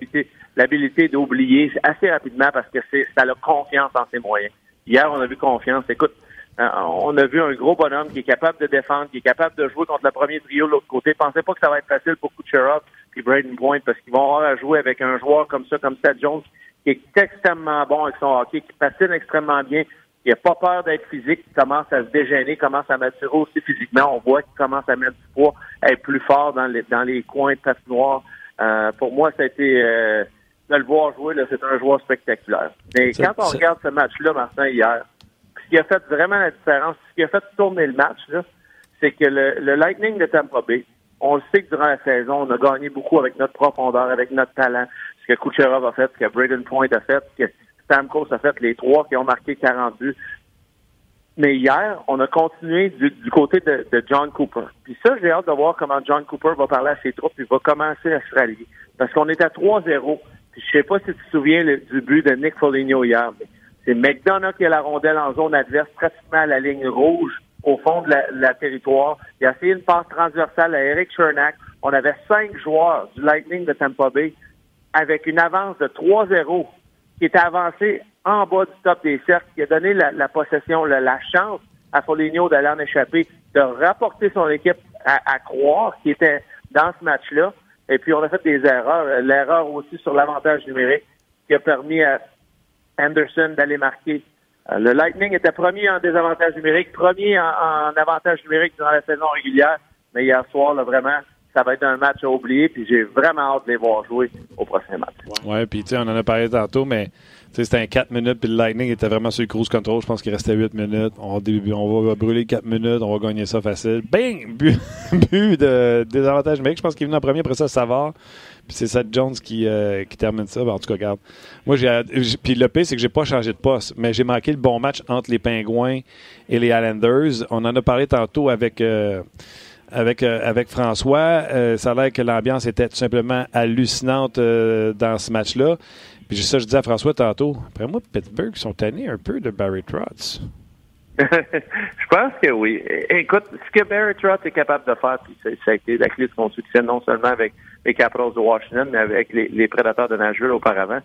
l'habilité d'oublier assez rapidement parce que c'est ça a confiance en ses moyens. Hier, on a vu confiance. Écoute, euh, on a vu un gros bonhomme qui est capable de défendre, qui est capable de jouer contre le premier trio de l'autre côté. Pensez pas que ça va être facile pour Kucherov et Braden Point parce qu'ils vont avoir à jouer avec un joueur comme ça, comme Seth Jones, qui est extrêmement bon avec son hockey, qui patine extrêmement bien, qui n'a pas peur d'être physique, qui commence à se dégêner, commence à maturer aussi physiquement. On voit qu'il commence à mettre du poids, à être plus fort dans les, dans les coins de patinoire. Euh, pour moi, ça a été... Euh, de le voir jouer, c'est un joueur spectaculaire. Mais quand on regarde ce match-là, Martin, hier, ce qui a fait vraiment la différence, ce qui a fait tourner le match, c'est que le, Lightning de Tampa Bay, on le sait que durant la saison, on a gagné beaucoup avec notre profondeur, avec notre talent, ce que Kucherov a fait, ce que Braden Point a fait, ce que Stamkos a fait, les trois qui ont marqué 40 buts. Mais hier, on a continué du, côté de, John Cooper. Puis ça, j'ai hâte de voir comment John Cooper va parler à ses troupes et va commencer à se rallier. Parce qu'on est à 3-0. Puis je sais pas si tu te souviens du but de Nick Foligno hier. C'est McDonough qui a la rondelle en zone adverse, pratiquement à la ligne rouge, au fond de la, territoire. Il a fait une passe transversale à Eric Chernak. On avait cinq joueurs du Lightning de Tampa Bay avec une avance de 3-0 qui était avancé en bas du top des cercles, qui a donné la, possession, la, chance à Foligno d'aller en échapper, de rapporter son équipe à, à croire qu'il était dans ce match-là. Et puis, on a fait des erreurs. L'erreur aussi sur l'avantage numérique qui a permis à Anderson d'aller marquer. Euh, le Lightning était premier en désavantage numérique, premier en, avantage numérique durant la saison régulière. Mais hier soir, là, vraiment, ça va être un match à oublier. Puis j'ai vraiment hâte de les voir jouer au prochain match. Oui, puis tu sais, on en a parlé tantôt, mais c'était un 4 minutes, puis le Lightning était vraiment sur le cruise control. Je pense qu'il restait 8 minutes. On, va brûler 4 minutes, on va gagner ça facile. Bing! But, de désavantage numérique. Je pense qu'il est venu en premier, après ça, Savard. Puis c'est Seth Jones qui, euh, qui termine ça. Ben, en tout cas, regarde. Moi, j'ai. Puis le pire, c'est que j'ai pas changé de poste, mais j'ai manqué le bon match entre les Pingouins et les Islanders. On en a parlé tantôt avec. Euh, avec, euh, avec François. ça a l'air que l'ambiance était tout simplement hallucinante dans ce match-là. Puis ça, je disais à François tantôt, après moi, Pittsburgh sont tannés un peu de Barry Trotz. je pense que oui. Écoute, ce que Barry Trotz est capable de faire, puis ça a été la clé de son succès, non seulement avec les Capitals de Washington, mais avec les, les Prédateurs de Nashville auparavant.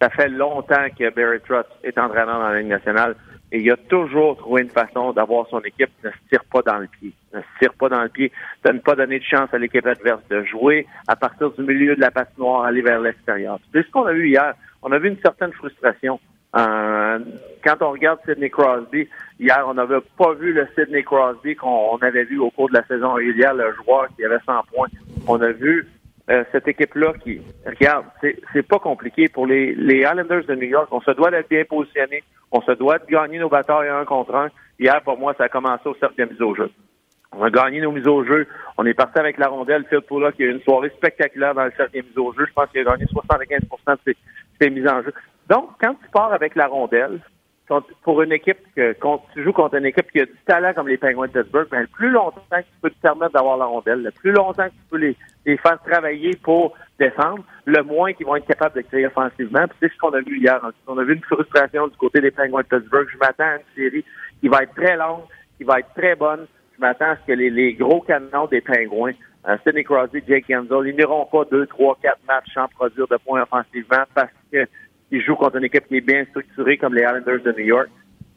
Ça fait longtemps que Barry Trotz est entraîneur dans la Ligue nationale et il a toujours trouvé une façon d'avoir son équipe ne se tire pas dans le pied. Ne se tire pas dans le pied, de ne pas donner de chance à l'équipe adverse de jouer à partir du milieu de la patinoire, aller vers l'extérieur. C'est ce qu'on a vu hier on a vu une certaine frustration. Euh, quand on regarde Sidney Crosby, hier, on n'avait pas vu le Sidney Crosby qu'on avait vu au cours de la saison régulière, le joueur qui avait 100 points. On a vu euh, cette équipe-là qui, regarde, c'est pas compliqué pour les, les Islanders de New York. On se doit d'être bien positionné. On se doit de gagner nos batailles un contre un. Hier, pour moi, ça a commencé au cercle mise au jeu. On a gagné nos mises au jeu. On est parti avec la rondelle. Phil Poula qui a eu une soirée spectaculaire dans le cercle des au jeu. Je pense qu'il a gagné 75% de ses, ses, mises en jeu. Donc, quand tu pars avec la rondelle, pour une équipe que quand tu joues contre une équipe qui a du talent comme les Penguins de Pittsburgh, ben, le plus longtemps que tu peux te permettre d'avoir la rondelle, le plus longtemps que tu peux les, les faire travailler pour défendre, le moins qu'ils vont être capables de créer offensivement. c'est ce qu'on a vu hier. On a vu une frustration du côté des Penguins de Pittsburgh. Je m'attends à une série qui va être très longue, qui va être très bonne je m'attends à ce que les, gros canons des Pingouins, euh, Sidney Crosby, Jake Enzo, ils n'iront pas deux, trois, quatre matchs sans produire de points offensivement parce qu'ils jouent contre une équipe qui est bien structurée comme les Islanders de New York.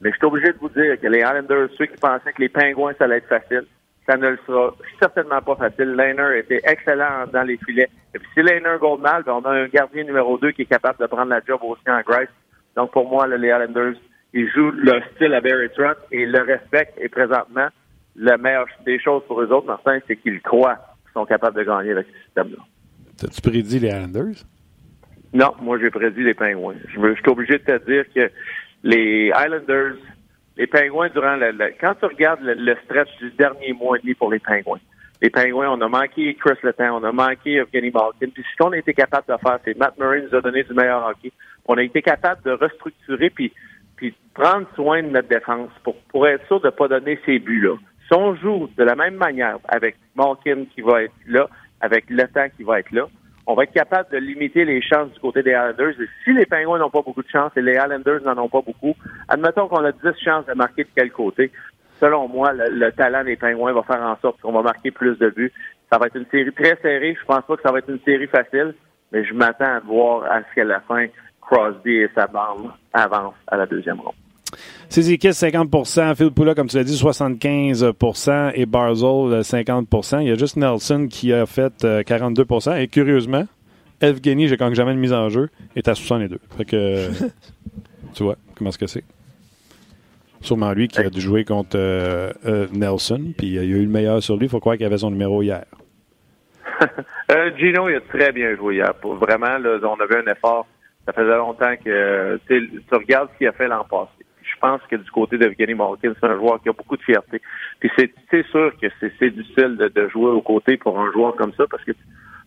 Mais je suis obligé de vous dire que les Islanders, ceux qui pensaient que les Pingouins, ça allait être facile, ça ne le sera certainement pas facile. Laner était excellent dans les filets. Et puis si Laner gold mal, ben, on a un gardien numéro 2 qui est capable de prendre la job aussi en Grice. Donc pour moi, les Islanders, ils jouent leur style à Barry Trott et le respectent et présentement, la meilleure des choses pour eux autres, Martin, c'est qu'ils croient qu'ils sont capables de gagner avec ce système-là. T'as-tu prédit les Islanders? Non, moi j'ai prédit les Penguins. Je, je suis obligé de te dire que les Islanders, les Penguins durant le, quand tu regardes le, stretch du dernier mois et demi pour les Penguins, les Penguins, on a manqué Chris Letang, on a manqué Evgeny Malkin. Puis ce qu'on a été capable de faire, c'est Matt Murray nous a donné du meilleur hockey. On a été capable de restructurer puis puis prendre soin de notre défense pour, pour être sûr de ne pas donner ces buts-là. Si on joue de la même manière avec Malkin qui va être là, avec Le Temps qui va être là, on va être capable de limiter les chances du côté des Islanders. Et si les Penguins n'ont pas beaucoup de chances et les Islanders n'en ont pas beaucoup, admettons qu'on a 10 chances de marquer de quel côté. Selon moi, le, talent des Penguins va faire en sorte qu'on va marquer plus de buts. Ça va être une série très serrée. Je pense pas que ça va être une série facile, mais je m'attends à voir à ce qu'à la fin, Crosby et sa bande avancent à la deuxième ronde. Ces 50% Phil Poula, comme tu l'as dit, 75% et Barzell, 50% Il y a juste Nelson qui a fait 42% euh, Et curieusement, Evgeny, j'ai quand jamais de mise en jeu, est à 62 Fait que, tu vois, comment est-ce que c'est? Sûrement lui qui a dû jouer contre euh, euh, Nelson, puis il a eu le meilleur sur lui. Il faut croire qu'il avait son numéro hier. Gino, il a très bien joué hier. vraiment, on avait un effort. Ça faisait longtemps que tu regardes ce qu'il a fait l'an passé pense que du côté d'Evgeny Malkin, c'est un joueur qui a beaucoup de fierté. Puis c'est sûr que c'est difficile de, jouer aux côtés pour un joueur comme ça parce que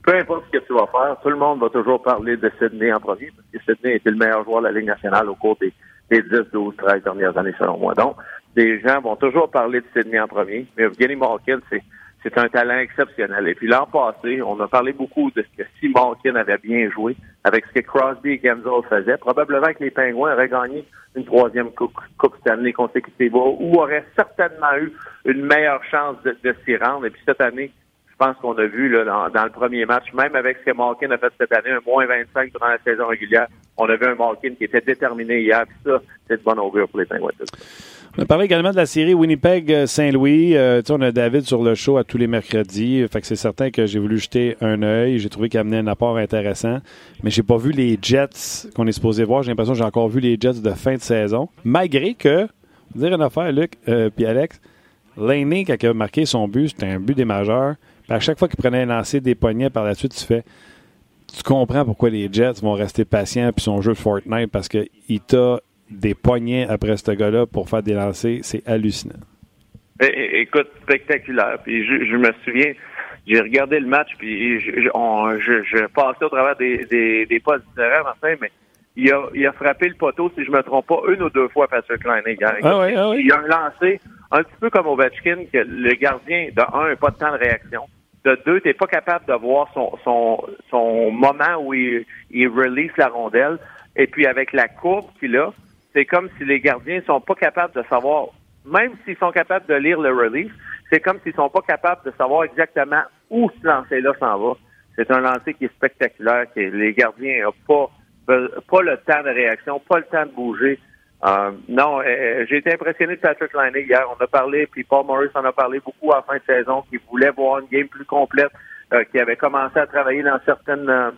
peu importe ce que tu vas faire, tout le monde va toujours parler de Sydney en premier parce que Sydney était le meilleur joueur de la Ligue nationale au cours des, des 10, 12, 13 dernières années selon moi. Donc, les gens vont toujours parler de Sydney en premier, mais Evgeny Malkin, c'est c'est un talent exceptionnel. Et puis l'an passé, on a parlé beaucoup de ce que si Malkin avait bien joué avec ce que Crosby et Gamzell faisaient. Probablement que les Pingouins auraient gagné une troisième coupe, coupe année consécutive ou auraient certainement eu une meilleure chance de, s'y rendre. Et puis cette année, pense qu'on a vu là, dans, le premier match, même avec ce que Malkin a fait cette année, un moins 25 durant la saison régulière, on a vu un Malkin qui était déterminé hier. Puis ça, c'est de bon augure pour les Pingouins. On a parlé également de la série Winnipeg-Saint-Louis. Euh, on a David sur le show à tous les mercredis. Fait que c'est certain que j'ai voulu jeter un œil. J'ai trouvé qu'il amenait un apport intéressant. Mais j'ai pas vu les Jets qu'on est supposé voir. J'ai l'impression que j'ai encore vu les Jets de fin de saison. Malgré que, dire une affaire, Luc euh, puis Alex, Laney, quand il a marqué son but, c'était un but des majeurs. À chaque fois qu'il prenait un lancer des poignets par la suite, tu fais tu comprends pourquoi les Jets vont rester patients puis son jeu de Fortnite parce qu'il t'a des poignets après ce gars-là pour faire des lancers, c'est hallucinant. écoute, spectaculaire. Puis je, me souviens, j'ai regardé le match, puis je, je, passais au travers des, des, des postes différents, enfin, mais il a, il a frappé le poteau, si je me trompe pas, une ou deux fois Patrick Line. Ah oui, ah oui. Il a un lancé un petit peu comme Ovechkin, que le gardien, de un, n'a pas de temps de réaction. De deux, t'es pas capable de voir son, son, son moment où il, il release la rondelle. Et puis avec la courbe qu'il a, c'est comme si les gardiens sont pas capables de savoir, même s'ils sont capables de lire le relief, c'est comme s'ils sont pas capables de savoir exactement où ce lancer-là s'en va. C'est un lancer qui est spectaculaire, que les gardiens n'ont pas, pas le temps de réaction, pas le temps de bouger. Euh, non, euh, euh, j'ai été impressionné de Patrick Liney hier. On a parlé, puis Paul Morris en a parlé beaucoup à la fin de saison, qui voulait voir une game plus complète, qui avait commencé à travailler dans certaines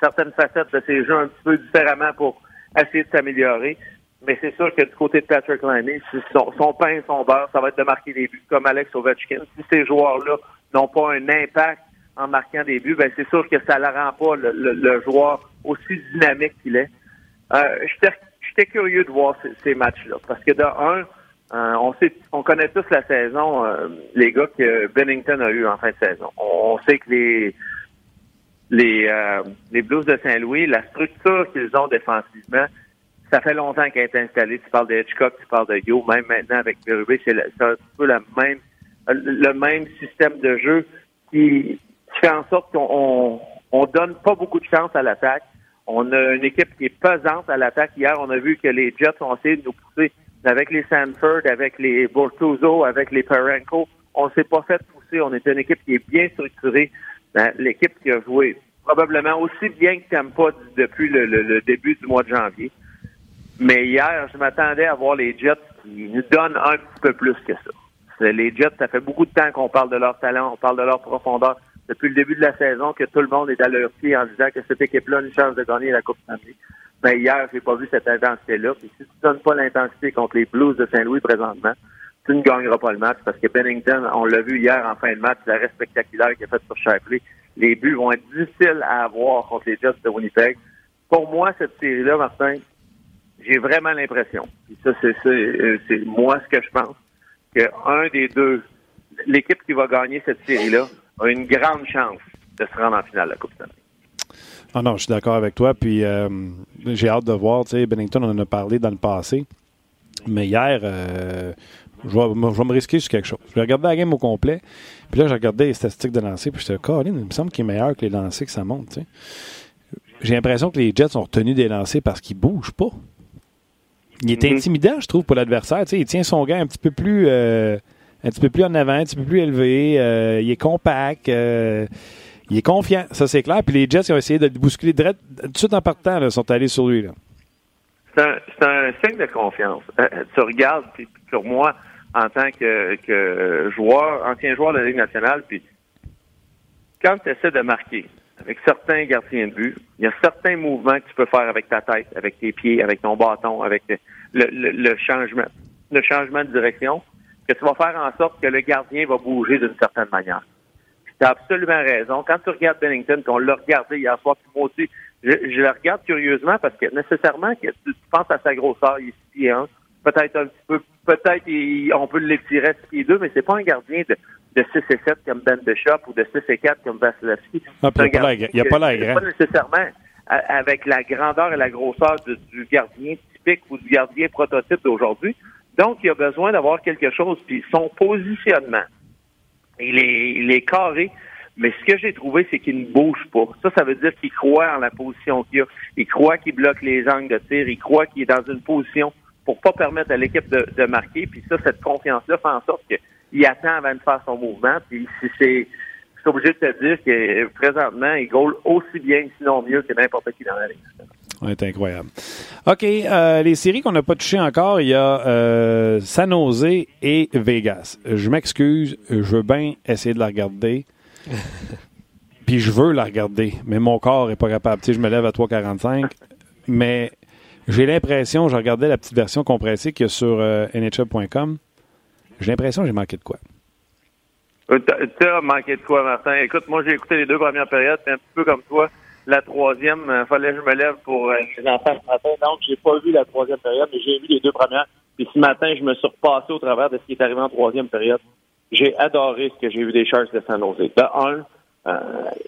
certaines facettes de ses jeux un petit peu différemment pour essayer de s'améliorer. Mais c'est sûr que du côté de Patrick Liney, son, son pain, son beurre, ça va être de marquer des buts, comme Alex Ovechkin. Si ces joueurs-là n'ont pas un impact en marquant des buts, ben c'est sûr que ça ne rend pas le, joueur aussi dynamique qu'il est. Euh, J'étais curieux de voir ces, matchs-là, parce que de un, euh, on sait, on connaît tous la saison, euh, les gars que Bennington a eu en fin de saison. On, sait que les les, euh, les Blues de Saint-Louis, la structure qu'ils ont défensivement, ça fait longtemps qu'elle est installée. Tu parles de Hitchcock, tu parles de Yo, même maintenant avec Berube, c'est un peu le même, le même système de jeu qui, fait en sorte qu'on on, donne pas beaucoup de chance à l'attaque. On a une équipe qui est pesante à l'attaque. Hier, on a vu que les Jets ont essayé de nous pousser avec les Sanford, avec les Bortuzzo, avec les Parenko. On s'est pas fait pousser. On est une équipe qui est bien structurée. Ben, l'équipe qui a joué probablement aussi bien que Tampa depuis le début du mois de janvier. Mais hier, je m'attendais à voir les Jets qui nous donnent un petit peu plus que ça. Les Jets, ça fait beaucoup de temps qu'on parle de leur talent, on parle de leur profondeur. Depuis le début de la saison, que tout le monde est à leur pied en disant que cette équipe-là a une chance de gagner la Coupe Stanley. Mais hier, j'ai pas vu cette intensité-là. Puis si tu donnes pas l'intensité contre les Blues de Saint-Louis présentement, tu ne gagneras pas le match parce que Bennington, on l'a vu hier en fin de match, l'arrêt spectaculaire qu'il a fait sur Shifley. Les buts vont être difficiles à avoir contre les Jets de Winnipeg. Pour moi, cette série-là, Martin, j'ai vraiment l'impression, ça euh, c'est moi ce que je pense, qu'un des deux, l'équipe qui va gagner cette série-là, a une grande chance de se rendre en finale de la Coupe Stanley. Ah non, je suis d'accord avec toi. Puis euh, j'ai hâte de voir. Tu sais, Bennington, on en a parlé dans le passé. Mais hier, euh, je, vais, je vais me risquer sur quelque chose. Je regarder la game au complet. Puis là, j'ai regardé les statistiques de lancer. Puis j'étais, Colin, il me semble qu'il est meilleur que les lancers que ça monte. tu sais. J'ai l'impression que les Jets ont retenu des lancers parce qu'ils bougent pas. Il est Mhm. intimidant, je trouve, pour l'adversaire. Tu sais, il tient son gars un petit peu plus. euh, un petit peu plus en avant, un petit peu plus élevé. euh, il est compact. euh, il est confiant, ça c'est clair. Puis les Jets ils ont essayé de le bousculer direct, tout de suite en partant, là, sont allés sur lui. C'est un, signe de confiance. Euh, tu regardes, puis sur moi, en tant que, que joueur, ancien joueur de la Ligue nationale, puis quand tu essaies de marquer avec certains gardiens de but, il y a certains mouvements que tu peux faire avec ta tête, avec tes pieds, avec ton bâton, avec le, le, le changement, le changement de direction, que tu vas faire en sorte que le gardien va bouger d'une certaine manière. Tu as absolument raison. Quand tu regardes Bennington, qu'on l'a regardé hier soir, puis moi aussi, je, je le regarde curieusement parce que nécessairement, que tu, tu penses à sa grosseur, il est 6 pieds 1, peut-être un petit peu, peut-être on peut l'étirer à 6 pieds 2, mais c'est pas un gardien de, de 6 et 7 comme Ben Bishop ou de 6 et 4 comme Vasilevski. Ah, il il a pas l'air c'est grand. Pas nécessairement avec la grandeur et la grosseur de- du gardien typique ou du gardien prototype d'aujourd'hui. Donc, il a besoin d'avoir quelque chose. Puis son positionnement, il est, il est carré. Mais ce que j'ai trouvé, c'est qu'il ne bouge pas. Ça, ça veut dire qu'il croit en la position qu'il a. Il croit qu'il bloque les angles de tir. Il croit qu'il est dans une position pour pas permettre à l'équipe de, de marquer. Puis ça, cette confiance-là fait en sorte qu'il attend avant de faire son mouvement. Puis si c'est, obligé de te dire que présentement, il goal aussi bien, sinon mieux que n'importe qui dans la ligue. C'est incroyable. OK, euh, les séries qu'on n'a pas touchées encore, il y a euh, San Jose et Vegas. Je m'excuse, je veux bien essayer de la regarder. Puis je veux la regarder, mais mon corps est pas capable. Tu sais, je me lève à 3,45, mais j'ai l'impression, je regardais la petite version compressée qu'il y a sur euh, NHL.com, j'ai l'impression que j'ai manqué de quoi. Euh, t'as- manqué de quoi, Martin? Écoute, moi, j'ai écouté les deux premières périodes, puis un petit peu comme toi. La troisième, euh, fallait que je me lève pour euh, les enfants ce matin. Donc, j'ai pas vu la troisième période, mais j'ai vu les deux premières. Puis ce matin, je me suis repassé au travers de ce qui est arrivé en troisième période. J'ai adoré ce que j'ai vu des Sharks de San Jose. De un, euh,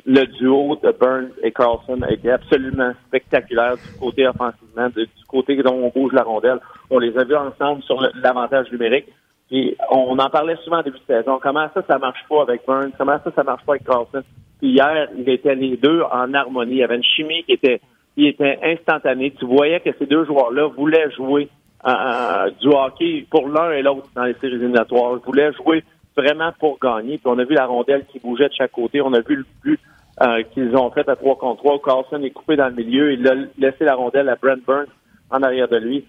le duo de Burns et Carlson a été absolument spectaculaire du côté offensivement, du côté dont on bouge la rondelle. On les a vus ensemble sur l'avantage numérique. Puis on en parlait souvent en début de saison. Comment ça, ça marche pas avec Burns? Comment ça, ça marche pas avec Carlson? Hier, il était les deux en harmonie. Il y avait une chimie qui était, qui était instantanée. Tu voyais que ces deux joueurs-là voulaient jouer euh, du hockey pour l'un et l'autre dans les séries éliminatoires. Ils voulaient jouer vraiment pour gagner. Puis on a vu la rondelle qui bougeait de chaque côté. On a vu le but euh, qu'ils ont fait à 3 contre 3. Carlson est coupé dans le milieu. Il a laissé la rondelle à Brent Burns en arrière de lui.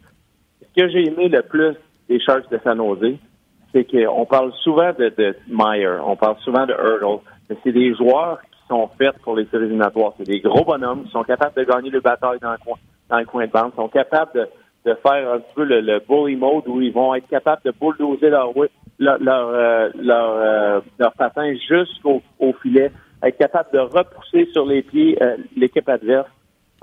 Ce que j'ai aimé le plus des Sharks de San Jose, c'est qu'on parle souvent de, de Meyer, on parle souvent de Hurdle, mais c'est des joueurs qui sont faits pour les séries éliminatoires. C'est des gros bonhommes qui sont capables de gagner le bataille dans le coin, dans le coin de bande, sont capables de, de faire un petit peu le, le bully mode où ils vont être capables de bulldozer leur leur leur, euh, leur, euh, leur patin jusqu'au au filet, être capable de repousser sur les pieds euh, l'équipe adverse.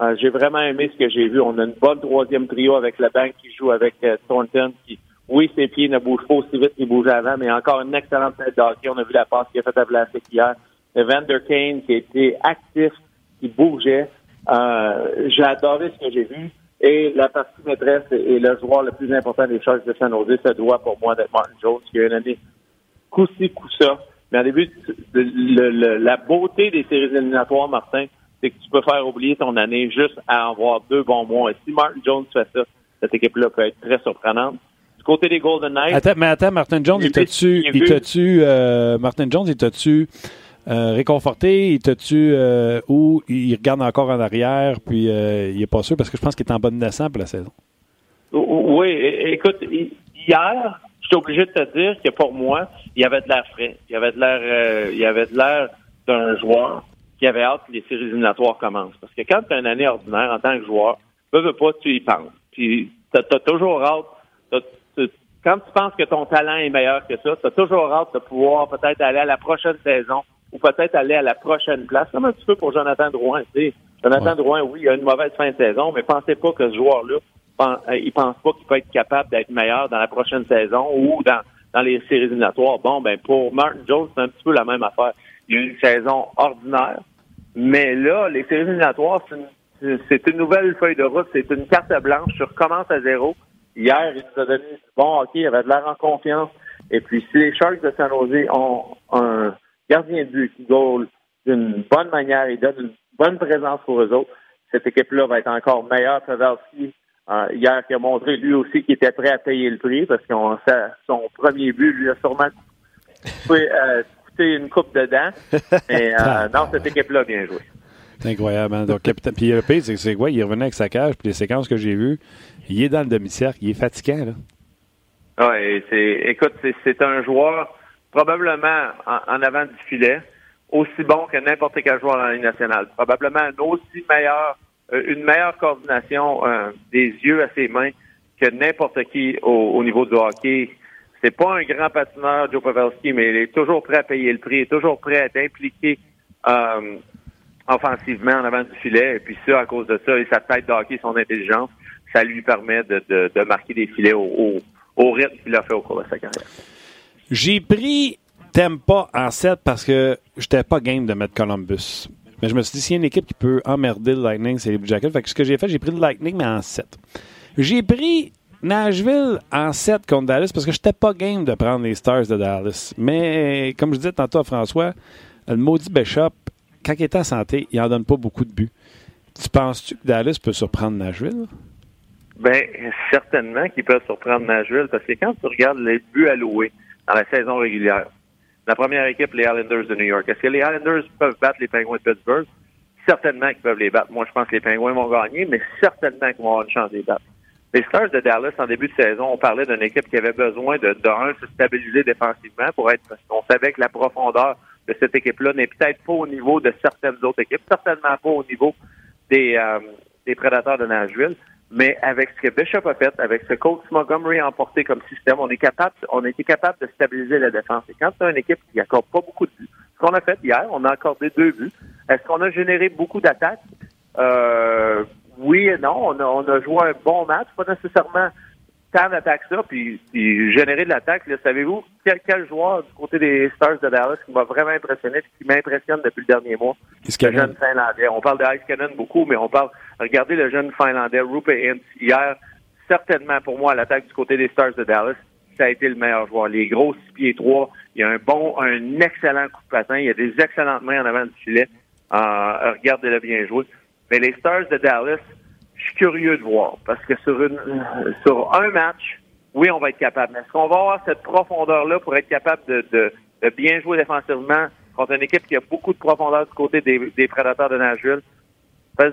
Euh, j'ai vraiment aimé ce que j'ai vu. On a une bonne troisième trio avec le bank qui joue avec Thornton, qui, oui, ses pieds ne bougent pas aussi vite qu'ils bougeaient avant, mais encore une excellente tête de hockey. On a vu la passe qu'il a faite à Vlasic hier. Evander Kane qui été actif, qui bougeait. Euh, j'ai adoré ce que j'ai vu. Et la partie maîtresse et le joueur le plus important des Sharks de San Jose, ça doit pour moi d'être Martin Jones, qui a une année coup-ci, coup-ça. Mais en début, le- le- la beauté des séries éliminatoires, Martin, c'est que tu peux faire oublier ton année juste à avoir deux bons mois. Et si Martin Jones fait ça, cette équipe-là peut être très surprenante. Côté des Golden Knights, Attends, mais attends, Martin Jones, il t'a-tu, il t'a-tu, euh, Martin Jones, il t'a-tu euh, réconforté, il t'a-tu, euh, ou il regarde encore en arrière, puis euh, il est pas sûr, parce que je pense qu'il est en bonne naissance pour la saison? Oui, écoute, hi- hier, je suis obligé de te dire que pour moi, il y avait de l'air frais. Il y avait de l'air, il y avait de l'air d'un joueur qui avait hâte que les séries éliminatoires commencent. Parce que quand tu as une année ordinaire en tant que joueur, veux, veux pas, tu y penses. Puis tu as, toujours hâte. Quand tu penses que ton talent est meilleur que ça, tu as toujours hâte de pouvoir peut-être aller à la prochaine saison ou peut-être aller à la prochaine place. Comme un petit peu pour Jonathan Drouin? Tu sais. Jonathan Ouais. Drouin, oui, il a une mauvaise fin de saison, mais pensez pas que ce joueur-là euh, il pense pas qu'il peut être capable d'être meilleur dans la prochaine saison ou dans, dans les séries éliminatoires. Bon, ben pour Martin Jones, c'est un petit peu la même affaire. Il a eu une saison ordinaire. Mais là, les séries éliminatoires, c'est une, nouvelle feuille de route, c'est une carte blanche. Tu recommences à zéro. Hier, il nous a donné bon hockey, il avait de l'air en confiance. Et puis, si les Sharks de San Jose ont un gardien de but qui goal d'une bonne manière et donne une bonne présence pour eux autres, cette équipe-là va être encore meilleure. Pavelski, euh, hier, qui a montré lui aussi qu'il était prêt à payer le prix parce que son premier but lui a sûrement coûté, euh, une coupe dedans. Mais euh, non, cette équipe-là a bien joué. C'est incroyable. Hein? Donc, puis le pire, c'est quoi? Il revenu avec sa cage, puis les séquences que j'ai vues, il est dans le demi-cercle, il est fatiguant, là. Oui, écoute, c'est un joueur probablement en, avant du filet, aussi bon que n'importe quel joueur dans la Ligue nationale. Probablement aussi meilleur, euh, une meilleure coordination euh, des yeux à ses mains que n'importe qui au, niveau du hockey. C'est pas un grand patineur, Joe Pavelski, mais il est toujours prêt à payer le prix, il est toujours prêt à être impliqué euh, offensivement en avant du filet. Et puis ça, à cause de ça, et sa tête de hockey, son intelligence, ça lui permet de, de, marquer des filets au, au, rythme qu'il a fait au cours de sa carrière. J'ai pris Tempa en 7 parce que j'étais pas game de mettre Columbus. Mais je me suis dit, s'il y a une équipe qui peut emmerder le Lightning, c'est les Blue Jackets. Fait que ce que j'ai fait, j'ai pris le Lightning, mais en 7. J'ai pris Nashville en 7 contre Dallas parce que j'étais pas game de prendre les Stars de Dallas. Mais comme je disais tantôt à François, le maudit Bishop, quand il est en santé, il en donne pas beaucoup de buts. Tu penses-tu que Dallas peut surprendre Nashville? Ben, certainement qu'il peut surprendre Nashville parce que quand tu regardes les buts alloués dans la saison régulière, la première équipe, les Islanders de New York, est-ce que les Islanders peuvent battre les Penguins de Pittsburgh? Certainement qu'ils peuvent les battre. Moi, je pense que les Penguins vont gagner, mais certainement qu'ils vont avoir une chance de les battre. Les Stars de Dallas, en début de saison, on parlait d'une équipe qui avait besoin de, de se stabiliser défensivement pour être, parce qu'on savait que la profondeur de cette équipe-là n'est peut-être pas au niveau de certaines autres équipes, certainement pas au niveau des, euh, des prédateurs de Nashville. Mais avec ce que Bishop a fait, avec ce coach Montgomery a emporté comme système, on est capable, on a été capable de stabiliser la défense. Et quand c'est une équipe qui accorde pas beaucoup de buts, ce qu'on a fait hier, on a accordé deux buts. Est-ce qu'on a généré beaucoup d'attaques? Euh, oui et non. On a, on a joué un bon match, pas nécessairement tant d'attaque ça, puis, générer de l'attaque. Savez-vous quel, quel, joueur du côté des Stars de Dallas qui m'a vraiment impressionné, qui m'impressionne depuis le dernier mois? Le jeune Finlandais. On parle de Ice Cannon beaucoup, mais on parle, regardez le jeune Finlandais, Rupe Hintz, hier, certainement pour moi, l'attaque du côté des Stars de Dallas, ça a été le meilleur joueur. Les gros 6 pieds 3, il y a un bon, un excellent coup de patin, il y a des excellentes mains en avant du filet. Euh, regardez-le bien jouer. Mais les Stars de Dallas, suis curieux de voir parce que sur un match, oui, on va être capable. Mais est-ce qu'on va avoir cette profondeur-là pour être capable de, bien jouer défensivement contre une équipe qui a beaucoup de profondeur du côté des, des prédateurs de Nashville?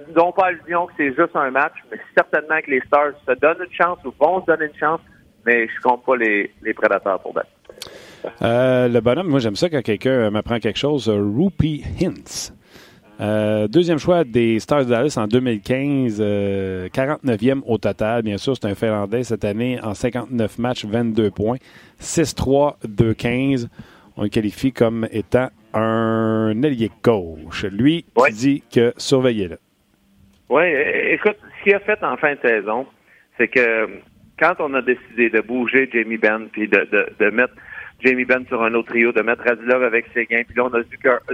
Disons pas allusion que c'est juste un match, mais certainement que les Stars se donnent une chance ou vont se donner une chance, mais je compte pas les, les prédateurs pour battre. Euh, le bonhomme, moi j'aime ça quand quelqu'un m'apprend quelque chose. Rupee Hintz. Euh, deuxième choix des Stars de Dallas en 2015, 49e euh, au total. Bien sûr, c'est un Finlandais cette année en 59 matchs, 22 points. 6-3, 2-15. On le qualifie comme étant un ailier gauche. Lui, qui dit que surveillez-le. Oui, écoute, ce qu'il a fait en fin de saison, c'est que quand on a décidé de bouger Jamie Benn puis de, de, de mettre Jamie Benn sur un autre trio, de mettre Radulov avec Seguin, puis là, on a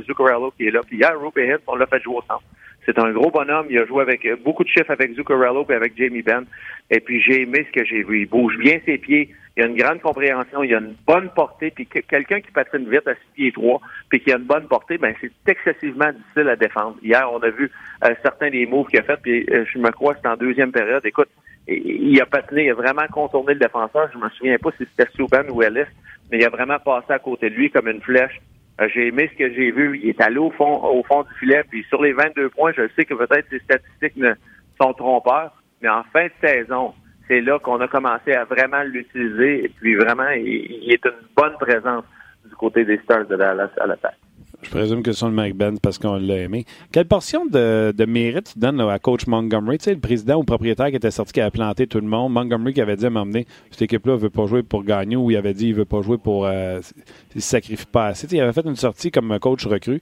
Zuccarello qui est là. Puis hier, Rupe Hintz, on l'a fait jouer au centre. C'est un gros bonhomme. Il a joué avec euh, beaucoup de chiffres avec Zuccarello et avec Jamie Benn. Et puis, j'ai aimé ce que j'ai vu. Il bouge bien ses pieds. Il a une grande compréhension. Il a une bonne portée. Puis, quelqu'un qui patine vite à 6 pieds 3 puis qui a une bonne portée, ben c'est excessivement difficile à défendre. Hier, on a vu euh, certains des moves qu'il a fait. Puis, euh, je me crois que c'est en deuxième période. Écoute, il a patiné, il a vraiment contourné le défenseur. Je me souviens pas si c'était Souban ou Ellis, mais il a vraiment passé à côté de lui comme une flèche. Euh, j'ai aimé ce que j'ai vu. Il est allé au fond, au fond du filet. Puis sur les 22 points, je sais que peut-être ces statistiques ne sont trompeurs, mais en fin de saison, c'est là qu'on a commencé à vraiment l'utiliser. Et puis vraiment, il, est une bonne présence du côté des Stars de Dallas à l'attaque. Je présume que c'est le Mike Benz parce qu'on l'a aimé. Quelle portion de, mérite tu donnes à coach Montgomery? Tu le président ou propriétaire qui était sorti, qui avait planté tout le monde. Montgomery qui avait dit à m'emmener, cette équipe-là ne veut pas jouer pour gagner ou il avait dit il veut pas jouer pour. Euh, il se sacrifie pas assez. il avait fait une sortie comme coach recru.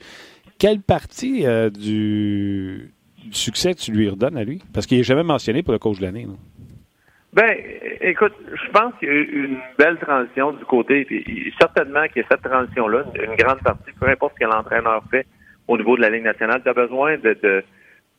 Quelle partie euh, du, succès tu lui redonnes à lui? Parce qu'il n'est jamais mentionné pour le coach de l'année. Ben, écoute, je pense qu'il y a eu une belle transition du côté, puis certainement a cette transition-là, une grande partie, peu importe ce que l'entraîneur fait, au niveau de la Ligue nationale. Tu as besoin de, de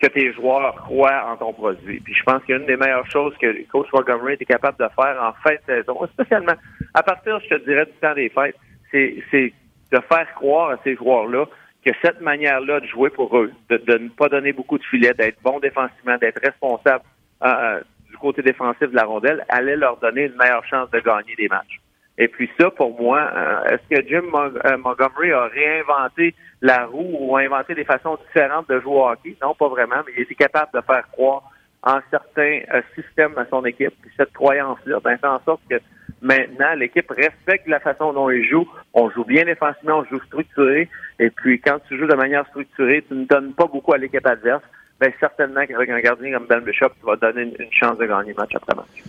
que tes joueurs croient en ton produit. Puis je pense qu'une des meilleures choses que coach Montgomery était capable de faire en fin de saison, spécialement à partir, je te dirais, du temps des fêtes, c'est de faire croire à ces joueurs-là que cette manière-là de jouer pour eux, de, ne pas donner beaucoup de filets, d'être bon défensivement, d'être responsable euh, côté défensif de la rondelle, allait leur donner une meilleure chance de gagner des matchs. Et puis ça, pour moi, euh, est-ce que Jim euh, Montgomery a réinventé la roue ou a inventé des façons différentes de jouer au hockey? Non, pas vraiment, mais il était capable de faire croire en certains systèmes à son équipe. Puis cette croyance-là, ben, fait en sorte que Maintenant, l'équipe respecte la façon dont il joue. On joue bien défensivement, on joue structuré. Et puis, quand tu joues de manière structurée, tu ne donnes pas beaucoup à l'équipe adverse. Bien, certainement qu'avec un gardien comme Ben Bishop, tu vas donner une, chance de gagner match après match.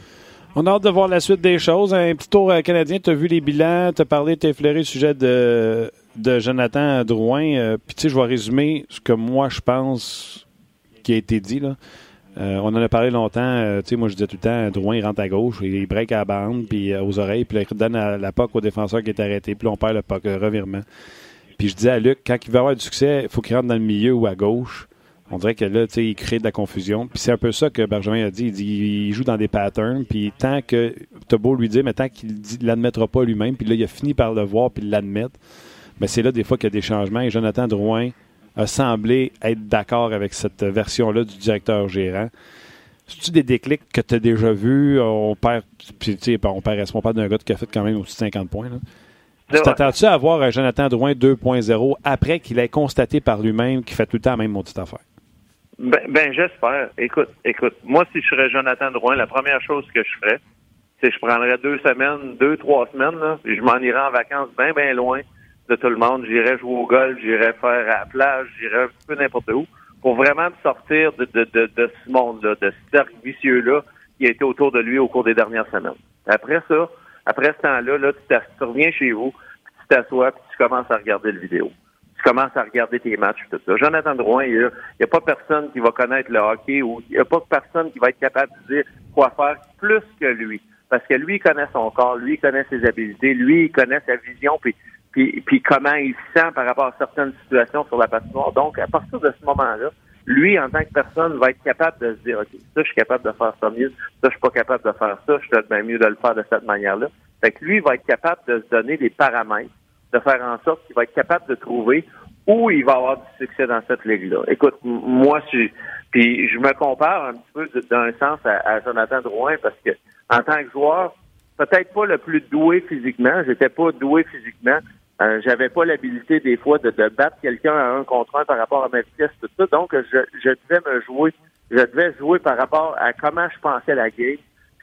On a hâte de voir la suite des choses. Un petit tour euh, canadien, tu as vu les bilans, tu as parlé, tu as effleuré le sujet de, de Jonathan Drouin. Euh, puis, tu sais, je vais résumer ce que moi, je pense qui a été dit. Là. Euh, on en a parlé longtemps. Tu sais, moi, je disais tout le temps, Drouin, il rentre à gauche, il break à la bande, puis aux oreilles, puis il donne la POC au défenseur qui est arrêté, puis on perd le POC, revirement. Puis je disais à Luc, quand il veut avoir du succès, il faut qu'il rentre dans le milieu ou à gauche. On dirait que là, tu sais, il crée de la confusion. Puis c'est un peu ça que Benjamin a dit. Il dit il joue dans des patterns. Puis tant que, t'as beau lui dire, mais tant qu'il l'admettra pas lui-même, puis là, il a fini par le voir puis l'admettre, mais c'est là des fois qu'il y a des changements. Et Jonathan Drouin, a semblé être d'accord avec cette version-là du directeur gérant. C'est-tu des déclics que tu as déjà vus? On perd, puis, on perd, on parle d'un gars qui a fait quand même aussi 50 points. Tu t'attends-tu à avoir un Jonathan Drouin 2.0 après qu'il ait constaté par lui-même qu'il fait tout le temps la même petite affaire? Ben, ben, j'espère. Écoute, écoute, moi, si je serais Jonathan Drouin, la première chose que je ferais, c'est que je prendrais deux semaines, deux, trois semaines, là, puis je m'en irais en vacances bien, bien loin de tout le monde. J'irais jouer au golf, j'irais faire à la plage, j'irais un peu n'importe où pour vraiment sortir de, de, de, de ce monde-là, de ce cercle vicieux-là qui a été autour de lui au cours des dernières semaines. Après ça, après ce temps-là, là, tu, tu, reviens chez vous, puis tu t'assois, puis tu commences à regarder le vidéo. Commences à regarder tes matchs, tout ça. Jonathan Drouin, il n'y a, pas personne qui va connaître le hockey ou il n'y a pas personne qui va être capable de dire quoi faire plus que lui. Parce que lui, il connaît son corps, lui, il connaît ses habiletés, lui, il connaît sa vision, puis puis, puis comment il se sent par rapport à certaines situations sur la patinoire. Donc, à partir de ce moment-là, lui, en tant que personne, va être capable de se dire, OK, ça, je suis capable de faire ça mieux, ça, je suis pas capable de faire ça, je suis peut-être mieux de le faire de cette manière-là. Fait que lui, va être capable de se donner des paramètres, de faire en sorte qu'il va être capable de trouver où il va avoir du succès dans cette ligue-là. Écoute, moi, je, puis je me compare un petit peu d'un sens à, Jonathan Drouin parce que en tant que joueur, peut-être pas le plus doué physiquement, j'étais pas doué physiquement, euh, j'avais pas l'habilité des fois de, battre quelqu'un à un contre un par rapport à ma vitesse, tout ça. Donc, je, je devais me jouer. Je devais jouer par rapport à comment je pensais la game,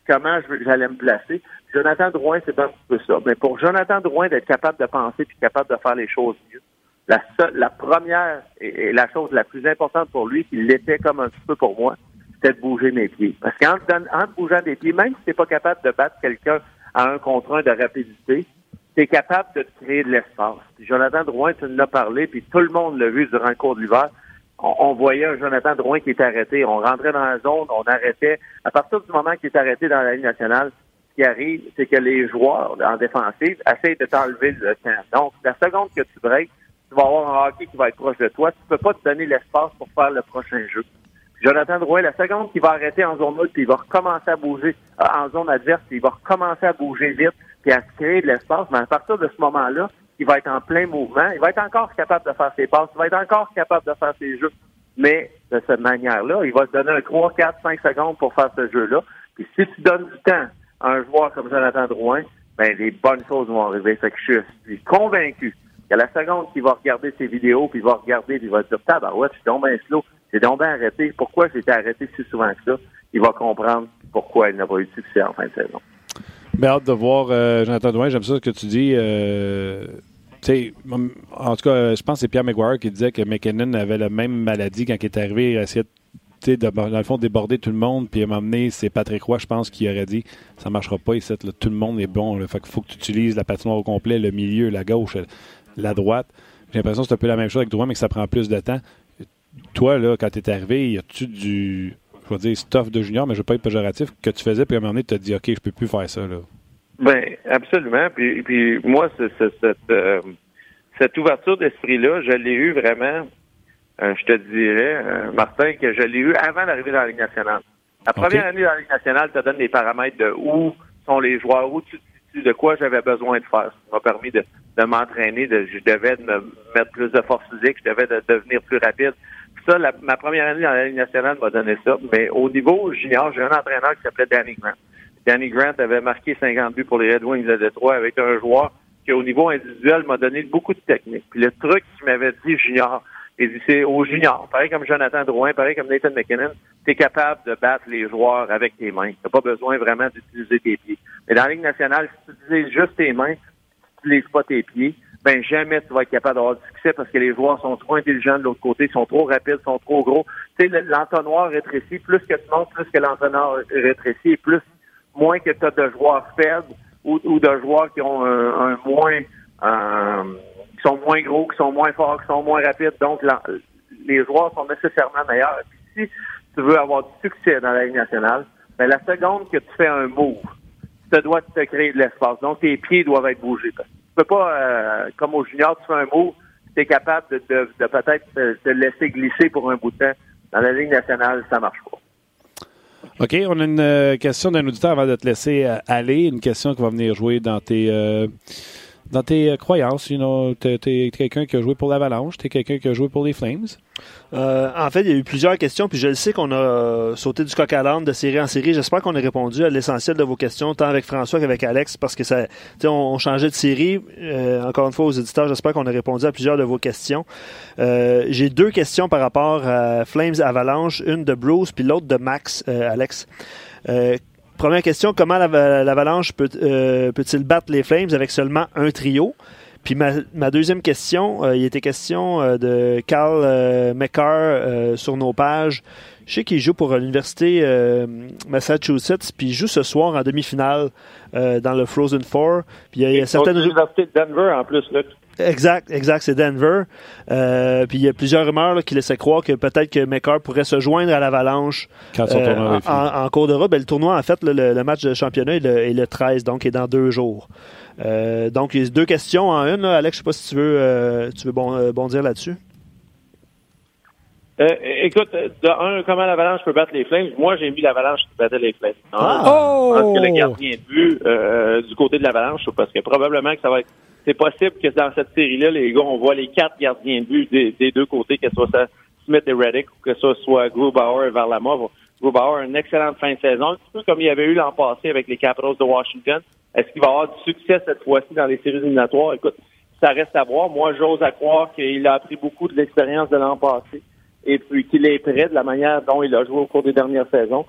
comment j'allais me placer. Jonathan Drouin, c'est un peu ça. Mais pour Jonathan Drouin d'être capable de penser puis capable de faire les choses mieux, la, la première et, la chose la plus importante pour lui, qu'il l'était comme un petit peu pour moi, c'était de bouger mes pieds. Parce qu'en en bougeant des pieds, même si t'es pas capable de battre quelqu'un à un contre un de rapidité, tu capable de créer de l'espace. Jonathan Drouin, tu en as parlé, puis tout le monde l'a vu durant le cours de l'hiver. On, voyait un Jonathan Drouin qui était arrêté. On rentrait dans la zone, on arrêtait. À partir du moment qu'il est arrêté dans la Ligue nationale, ce qui arrive, c'est que les joueurs en défensive essayent de t'enlever le temps. Donc, la seconde que tu breaks, tu vas avoir un hockey qui va être proche de toi. Tu peux pas te donner l'espace pour faire le prochain jeu. Jonathan Drouin, la seconde qui va arrêter en zone neutre, puis il va recommencer à bouger euh, en zone adverse, puis il va recommencer à bouger vite puis à créer de l'espace, mais à partir de ce moment-là, il va être en plein mouvement, il va être encore capable de faire ses passes, il va être encore capable de faire ses jeux. Mais de cette manière-là, il va se donner un 3, 4, 5 secondes pour faire ce jeu-là. Puis si tu donnes du temps à un joueur comme Jonathan Drouin, ben les bonnes choses vont arriver. Fait que je suis convaincu qu'à la seconde qu'il va regarder ses vidéos, puis il va regarder, puis il va se dire Tabarouette, je suis donc bien slow, j'ai donc arrêté. Pourquoi j'ai été arrêté si souvent que ça? Il va comprendre pourquoi il n'a pas eu de succès en fin de saison. Mais hâte de voir euh, Jonathan Drouin. J'aime ça ce que tu dis. Euh, en tout cas, je pense que c'est Pierre McGuire qui disait que McKinnon avait la même maladie quand il est arrivé. Il essayait de, dans le fond, déborder tout le monde. Puis donné, c'est Patrick Roy, je pense, qui aurait dit ça marchera pas ici. tout le monde est bon. Là, fait qu'il faut que tu utilises la patinoire au complet, le milieu, la gauche, la droite. J'ai l'impression que c'est un peu la même chose avec Drouin, mais que ça prend plus de temps. Toi, là, quand tu es arrivé, y a-tu du je vais dire stuff de junior, mais je ne veux pas être péjoratif, que tu faisais, puis à un moment donné, tu te dit, OK, je peux plus faire ça. Là. Ben, absolument. Puis, puis moi, cette, euh, cette ouverture d'esprit-là, je l'ai eu vraiment euh, je te dirais, euh, Martin, que je l'ai eu avant d'arriver dans la Ligue nationale. La première année dans la Ligue nationale te donne des paramètres de où sont les joueurs, où tu te de quoi j'avais besoin de faire. Ça m'a permis de, de m'entraîner, de, je devais de me mettre plus de force physique, je devais de devenir plus rapide. Ça, la- ma première année dans la Ligue nationale m'a donné ça. Mais au niveau junior, j'ai un entraîneur qui s'appelait Danny Grant. Danny Grant avait marqué 50 buts pour les Red Wings de Détroit avec un joueur qui, au niveau individuel, m'a donné beaucoup de technique. Puis le truc qu'il m'avait dit junior, il dit c'est au junior, pareil comme Jonathan Drouin, pareil comme Nathan McKinnon, tu es capable de battre les joueurs avec tes mains. Tu pas besoin vraiment d'utiliser tes pieds. Mais dans la Ligue nationale, si tu utilises juste tes mains, tu n'utilises pas tes pieds, ben jamais tu vas être capable d'avoir du succès parce que les joueurs sont trop intelligents de l'autre côté, sont trop rapides, sont trop gros. Tu sais, le- l'entonnoir rétrécit, plus que tu montes, plus que l'entonnoir rétrécit, et plus moins que tu as de joueurs faibles ou, ou de joueurs qui ont un, moins euh, qui sont moins gros, qui sont moins forts, qui sont moins rapides. Donc les joueurs sont nécessairement meilleurs. Puis si tu veux avoir du succès dans la Ligue nationale, ben la seconde que tu fais un move, tu dois te créer de l'espace. Donc tes pieds doivent être bougés. Peux pas, euh, comme au junior, tu fais un move, tu es capable de, de, peut-être te, laisser glisser pour un bout de temps. Dans la Ligue nationale, ça marche pas. OK, on a une euh, question d'un auditeur avant de te laisser euh, aller. Une question qui va venir jouer dans tes, dans tes euh, croyances. You know, t'es, t'es quelqu'un qui a joué pour l'Avalanche, t'es quelqu'un qui a joué pour les Flames? Euh, en fait, il y a eu plusieurs questions, puis je le sais qu'on a euh, sauté du coq à l'âne de série en série. J'espère qu'on a répondu à l'essentiel de vos questions, tant avec François qu'avec Alex, parce que ça, tu on, on changeait de série. Encore une fois, aux éditeurs, j'espère qu'on a répondu à plusieurs de vos questions. J'ai deux questions par rapport à Flames Avalanche, une de Bruce, puis l'autre de Max, Alex. Première question, comment l'Ava- l'Avalanche peut, euh, peut-il battre les Flames avec seulement un trio? Puis ma, ma deuxième question, euh, il était question euh, de Carl euh, McCarr euh, sur nos pages. Je sais qu'il joue pour l'université euh, Massachusetts, puis il joue ce soir en demi-finale euh, dans le Frozen Four. Puis il y a, il y a certaines l'université de Denver en plus là. Exact, exact, c'est Denver. Euh, puis il y a plusieurs rumeurs là, qui laissaient croire que peut-être que McCarr pourrait se joindre à l'Avalanche Quand son euh, tournoi en, en- cours de route. Ben, le tournoi, en fait, le, le match de championnat est le, est le 13, donc est dans deux jours. Euh, donc, il y a deux questions en une. là. Alex, je sais pas si tu veux, euh, tu veux bon, euh, bondir là-dessus. Euh, écoute, de un, comment l'Avalanche peut battre les Flames? Moi, j'ai mis l'Avalanche qui battait les Flames. Ah! Je pense que le Oh! gardien de but euh, du côté de l'Avalanche, parce que probablement que ça va être... C'est possible que dans cette série-là, les gars, on voit les quatre gardiens de but des, deux côtés, que ce soit Smith et Reddick ou que ce soit Grubauer et Varlamov. Grubauer a une excellente fin de saison, un petit peu comme il y avait eu l'an passé avec les Capitals de Washington. Est-ce qu'il va avoir du succès cette fois-ci dans les séries éliminatoires? Écoute, ça reste à voir. Moi, j'ose à croire qu'il a appris beaucoup de l'expérience de l'an passé et puis qu'il est prêt de la manière dont il a joué au cours des dernières saisons.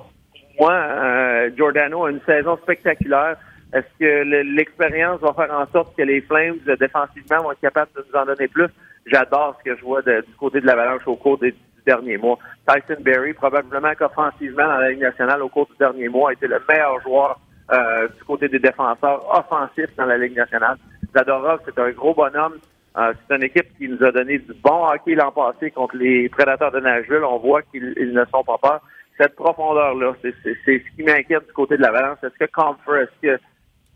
Moi, euh, Giordano a une saison spectaculaire. Est-ce que le- l'expérience va faire en sorte que les Flames, euh, défensivement, vont être capables de nous en donner plus? J'adore ce que je vois du côté de l'Avalanche au cours des, du dernier mois. Tyson Berry, probablement qu'offensivement, dans la Ligue nationale, au cours du dernier mois, a été le meilleur joueur euh, du côté des défenseurs offensifs dans la Ligue nationale. Zadorov, c'est un gros bonhomme. Euh, c'est une équipe qui nous a donné du bon hockey l'an passé contre les Prédateurs de Nashville. On voit qu'ils ils ne sont pas peur. Cette profondeur-là, c'est ce qui m'inquiète du côté de la balance. Est-ce que Comfort, est-ce que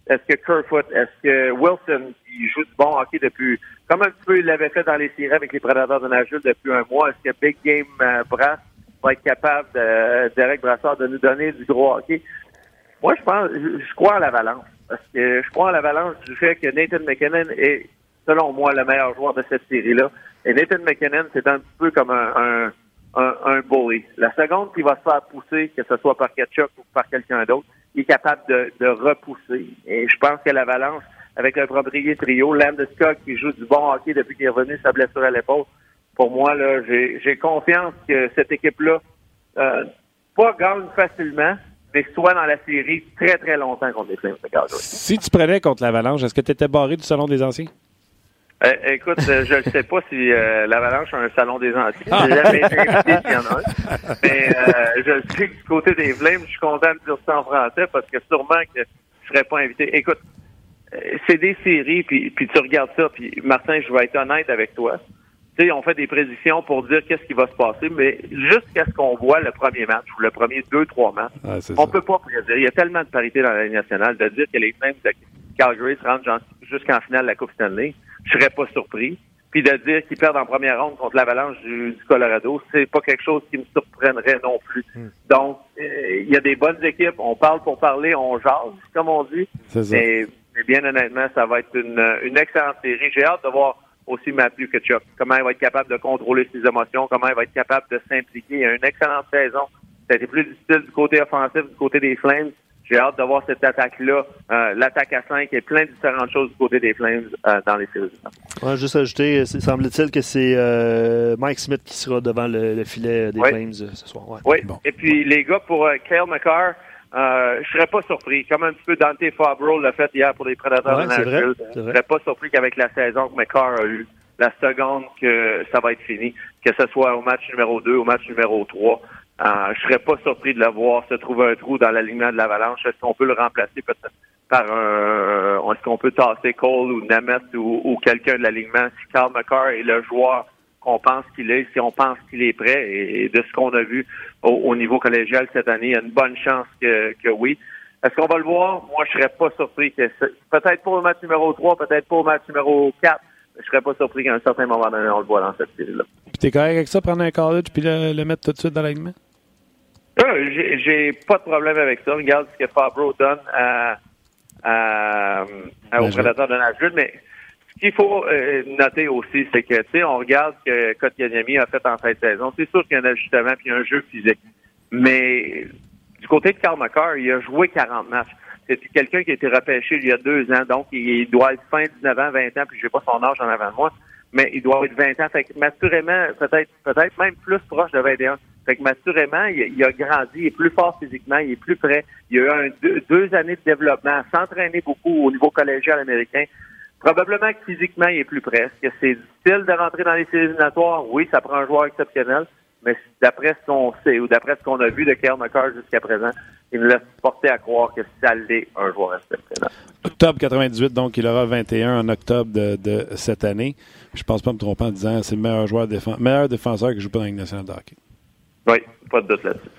est-ce que Kerfoot, est-ce que Wilson, qui joue du bon hockey depuis, comme un petit peu il l'avait fait dans les séries avec les Prédateurs de Nashville depuis un mois, est-ce que Big Game euh, Brass va être capable, de, Derek Brassard, de nous donner du gros hockey? Moi, je pense, je, crois à l'Avalanche. Parce que je crois à l'Avalanche du fait que Nathan McKinnon est, selon moi, le meilleur joueur de cette série-là. Et Nathan McKinnon, c'est un petit peu comme un, un, un, un bully. La seconde qui va se faire pousser, que ce soit par Ketchup ou par quelqu'un d'autre, il est capable de, de repousser. Et je pense que l'Avalanche, avec le premier trio, Landeskog qui joue du bon hockey depuis qu'il est revenu sa blessure à l'épaule, pour moi, là, j'ai j'ai confiance que cette équipe-là, euh, pas gagne facilement, mais soit dans la série très, très longtemps contre les Flames de Calgary. Si tu prenais contre l'Avalanche, est-ce que tu étais barré du Salon des Anciens? Euh, écoute, euh, je ne sais pas si euh, l'Avalanche a un salon des anciens. J'ai jamais été invité s'il y en a un. Mais euh, je sais que du côté des Flames, je suis content de dire ça en français parce que sûrement que je serais pas invité. Écoute, euh, c'est des séries, puis, puis tu regardes ça, puis Martin, je vais être honnête avec toi. Tu sais, on fait des prédictions pour dire qu'est-ce qui va se passer, mais jusqu'à ce qu'on voit le premier match ou le premier deux, trois matchs, Ah, on ça. peut pas prédire. Il y a tellement de parité dans la Ligue nationale de dire que les Flames de Calgary se rendent jusqu'en finale de la Coupe Stanley. Je serais pas surpris. puis de dire qu'ils perdent en première ronde contre l'Avalanche du, du, Colorado, c'est pas quelque chose qui me surprendrait non plus. Hmm. Donc, euh, il y a des bonnes équipes. On parle pour parler, on jase, comme on dit. Mais, mais, bien honnêtement, ça va être une, une excellente série. J'ai hâte de voir aussi Matthew Ketchup. Comment il va être capable de contrôler ses émotions, comment il va être capable de s'impliquer. Il a une excellente saison. Ça a été plus difficile du côté offensif, du côté des Flames. J'ai hâte de voir cette attaque-là, euh, l'attaque à 5 et plein de différentes choses du côté des Flames euh, dans les séries. Ouais, juste ajouter, semble-t-il que c'est euh, Mike Smith qui sera devant le, le filet des oui. Flames ce soir. Ouais. Oui, bon. et puis les gars, pour Kyle McCarr, euh, je serais pas surpris, comme un petit peu Dante Fabro l'a fait hier pour les Prédateurs ouais, de Nashville. Je serais pas surpris qu'avec la saison que McCarr a eue, la seconde que ça va être fini, que ce soit au match numéro 2, au match numéro 3, euh, je serais pas surpris de le voir se trouver un trou dans l'alignement de l'Avalanche. Est-ce qu'on peut le remplacer peut-être par un... Est-ce qu'on peut tasser Cole ou Nemeth ou, quelqu'un de l'alignement? Si Carl McCarr est le joueur qu'on pense qu'il est, si on pense qu'il est prêt, et, de ce qu'on a vu au, au, niveau collégial cette année, il y a une bonne chance que, que oui. Est-ce qu'on va le voir? Moi, je serais pas surpris que peut-être pas au match numéro 3, peut-être pas au match numéro 4, je serais pas surpris qu'à un certain moment donné, on le voit dans cette série-là. Puis t'es correct avec ça, prendre un college puis le mettre tout de suite dans l'alignement? Euh, j'ai pas de problème avec ça. Regarde ce que Fabro donne à, à, à, aux prédateurs de Nashville, mais ce qu'il faut euh, noter aussi, c'est que, tu sais, on regarde ce que Kotkaniemi a fait en fin de saison. C'est sûr qu'il y a un ajustement puis un jeu physique. Mais du côté de Karl McCarr, il a joué 40 matchs. C'est quelqu'un qui a été repêché il y a deux ans, donc il doit être fin 19 ans, 20 ans, puis j'ai pas son âge en avant de moi, mais il doit être 20 ans. Fait que, assurément, peut-être peut-être même plus proche de 21. Fait que, assurément, il, a grandi, il est plus fort physiquement, il est plus prêt. Il a eu deux, années de développement, s'entraîner beaucoup au niveau collégial américain. Probablement que physiquement, il est plus prêt. Est-ce que c'est difficile de rentrer dans les séries éliminatoires? Oui, ça prend un joueur exceptionnel. Mais d'après ce qu'on sait ou d'après ce qu'on a vu de Kyle McCarr jusqu'à présent, il me laisse porter à croire que ça l'est un joueur exceptionnel. Octobre 98, donc il aura 21 en octobre de, cette année. Je pense pas me tromper en disant que c'est le meilleur joueur défense, meilleur défenseur qui joue pas dans la de hockey. Oui, pas de doute là-dessus.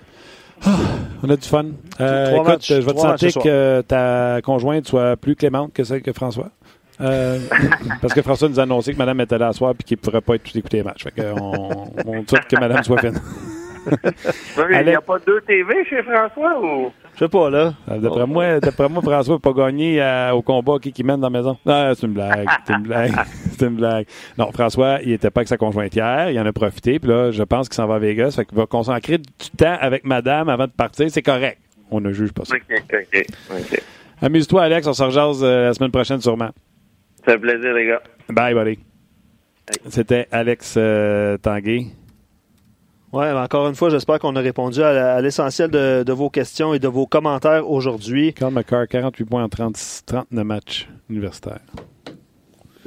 Ah, on a du fun. Euh, écoute, matchs, je vais te sentir que ta conjointe soit plus clémente que celle que François. Euh, parce que François nous a annoncé que Madame était là à soir et qu'il ne pourrait pas être tout écouter les matchs. Fait qu'on, on souhaite que Madame soit fine. Il n'y a pas deux TV chez François ou? Je sais pas, là. D'après moi, d'après moi, François n'a pas gagné à, au combat qui, qui mène dans la maison. Ah, c'est une blague. C'est une blague. c'est une blague. Non, François, il n'était pas avec sa conjointe hier. Il en a profité. Puis là, je pense qu'il s'en va à Vegas. Fait qu'il va consacrer du temps avec madame avant de partir. C'est correct. On ne juge pas ça. OK, OK, OK. Amuse-toi, Alex. On se rejase euh, la semaine prochaine, sûrement. Ça fait plaisir, les gars. Bye, buddy. C'était Alex euh, Tanguay. Oui, encore une fois, j'espère qu'on a répondu à, l'essentiel de, de, vos questions et de vos commentaires aujourd'hui. Carl McCarr, 48 points en 30, 39 matchs universitaires.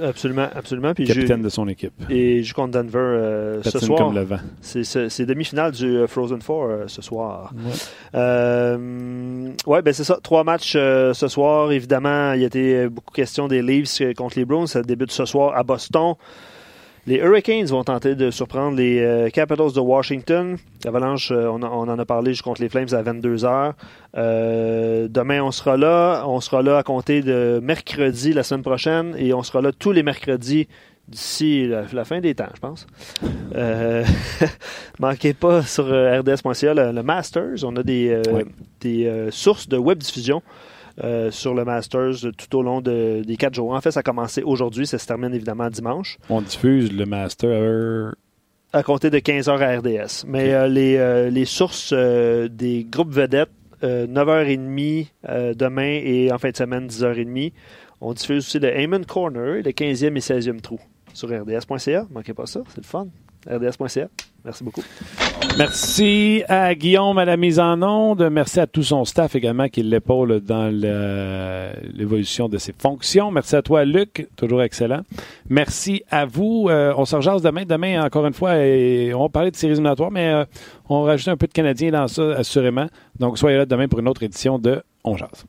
Absolument, absolument. Puis Capitaine de son équipe. Et je contre Denver euh, ce soir. comme le vent. C'est demi-finale du Frozen Four euh, ce soir. Ouais, euh, ouais ben c'est ça. Trois matchs euh, ce soir. Évidemment, il y a été beaucoup question des Leafs contre les Browns. Ça débute ce soir à Boston. Les Hurricanes vont tenter de surprendre les euh, Capitals de Washington. L'Avalanche, euh, on, on, en a parlé juste contre les Flames à 22 h euh, Demain, on sera là. On sera là à compter de mercredi la semaine prochaine et on sera là tous les mercredis d'ici la, la, fin des temps, je pense. Euh, manquez pas sur rds.ca le, le, Masters. On a des, oui. des sources de web diffusion. Euh, sur le Masters tout au long de, des quatre jours. En fait, ça a commencé aujourd'hui, ça se termine évidemment dimanche. On diffuse le Master à compter de 15h à RDS. Mais euh, les, euh, les sources euh, des groupes vedettes, 9h30 demain et en fin de semaine, 10h30. On diffuse aussi le Heyman Corner, le 15e et 16e trou sur rds.ca. Manquez pas ça, c'est le fun. rds.ca. Merci beaucoup. Merci à Guillaume à la mise en onde. Merci à tout son staff également qui l'épaule dans l'évolution de ses fonctions. Merci à toi, Luc, toujours excellent. Merci à vous. Euh, on se rejase demain. Demain, encore une fois, et on va parler de séries éliminatoires, mais euh, on va rajouter un peu de Canadiens dans ça, assurément. Donc, soyez là demain pour une autre édition de On Jase.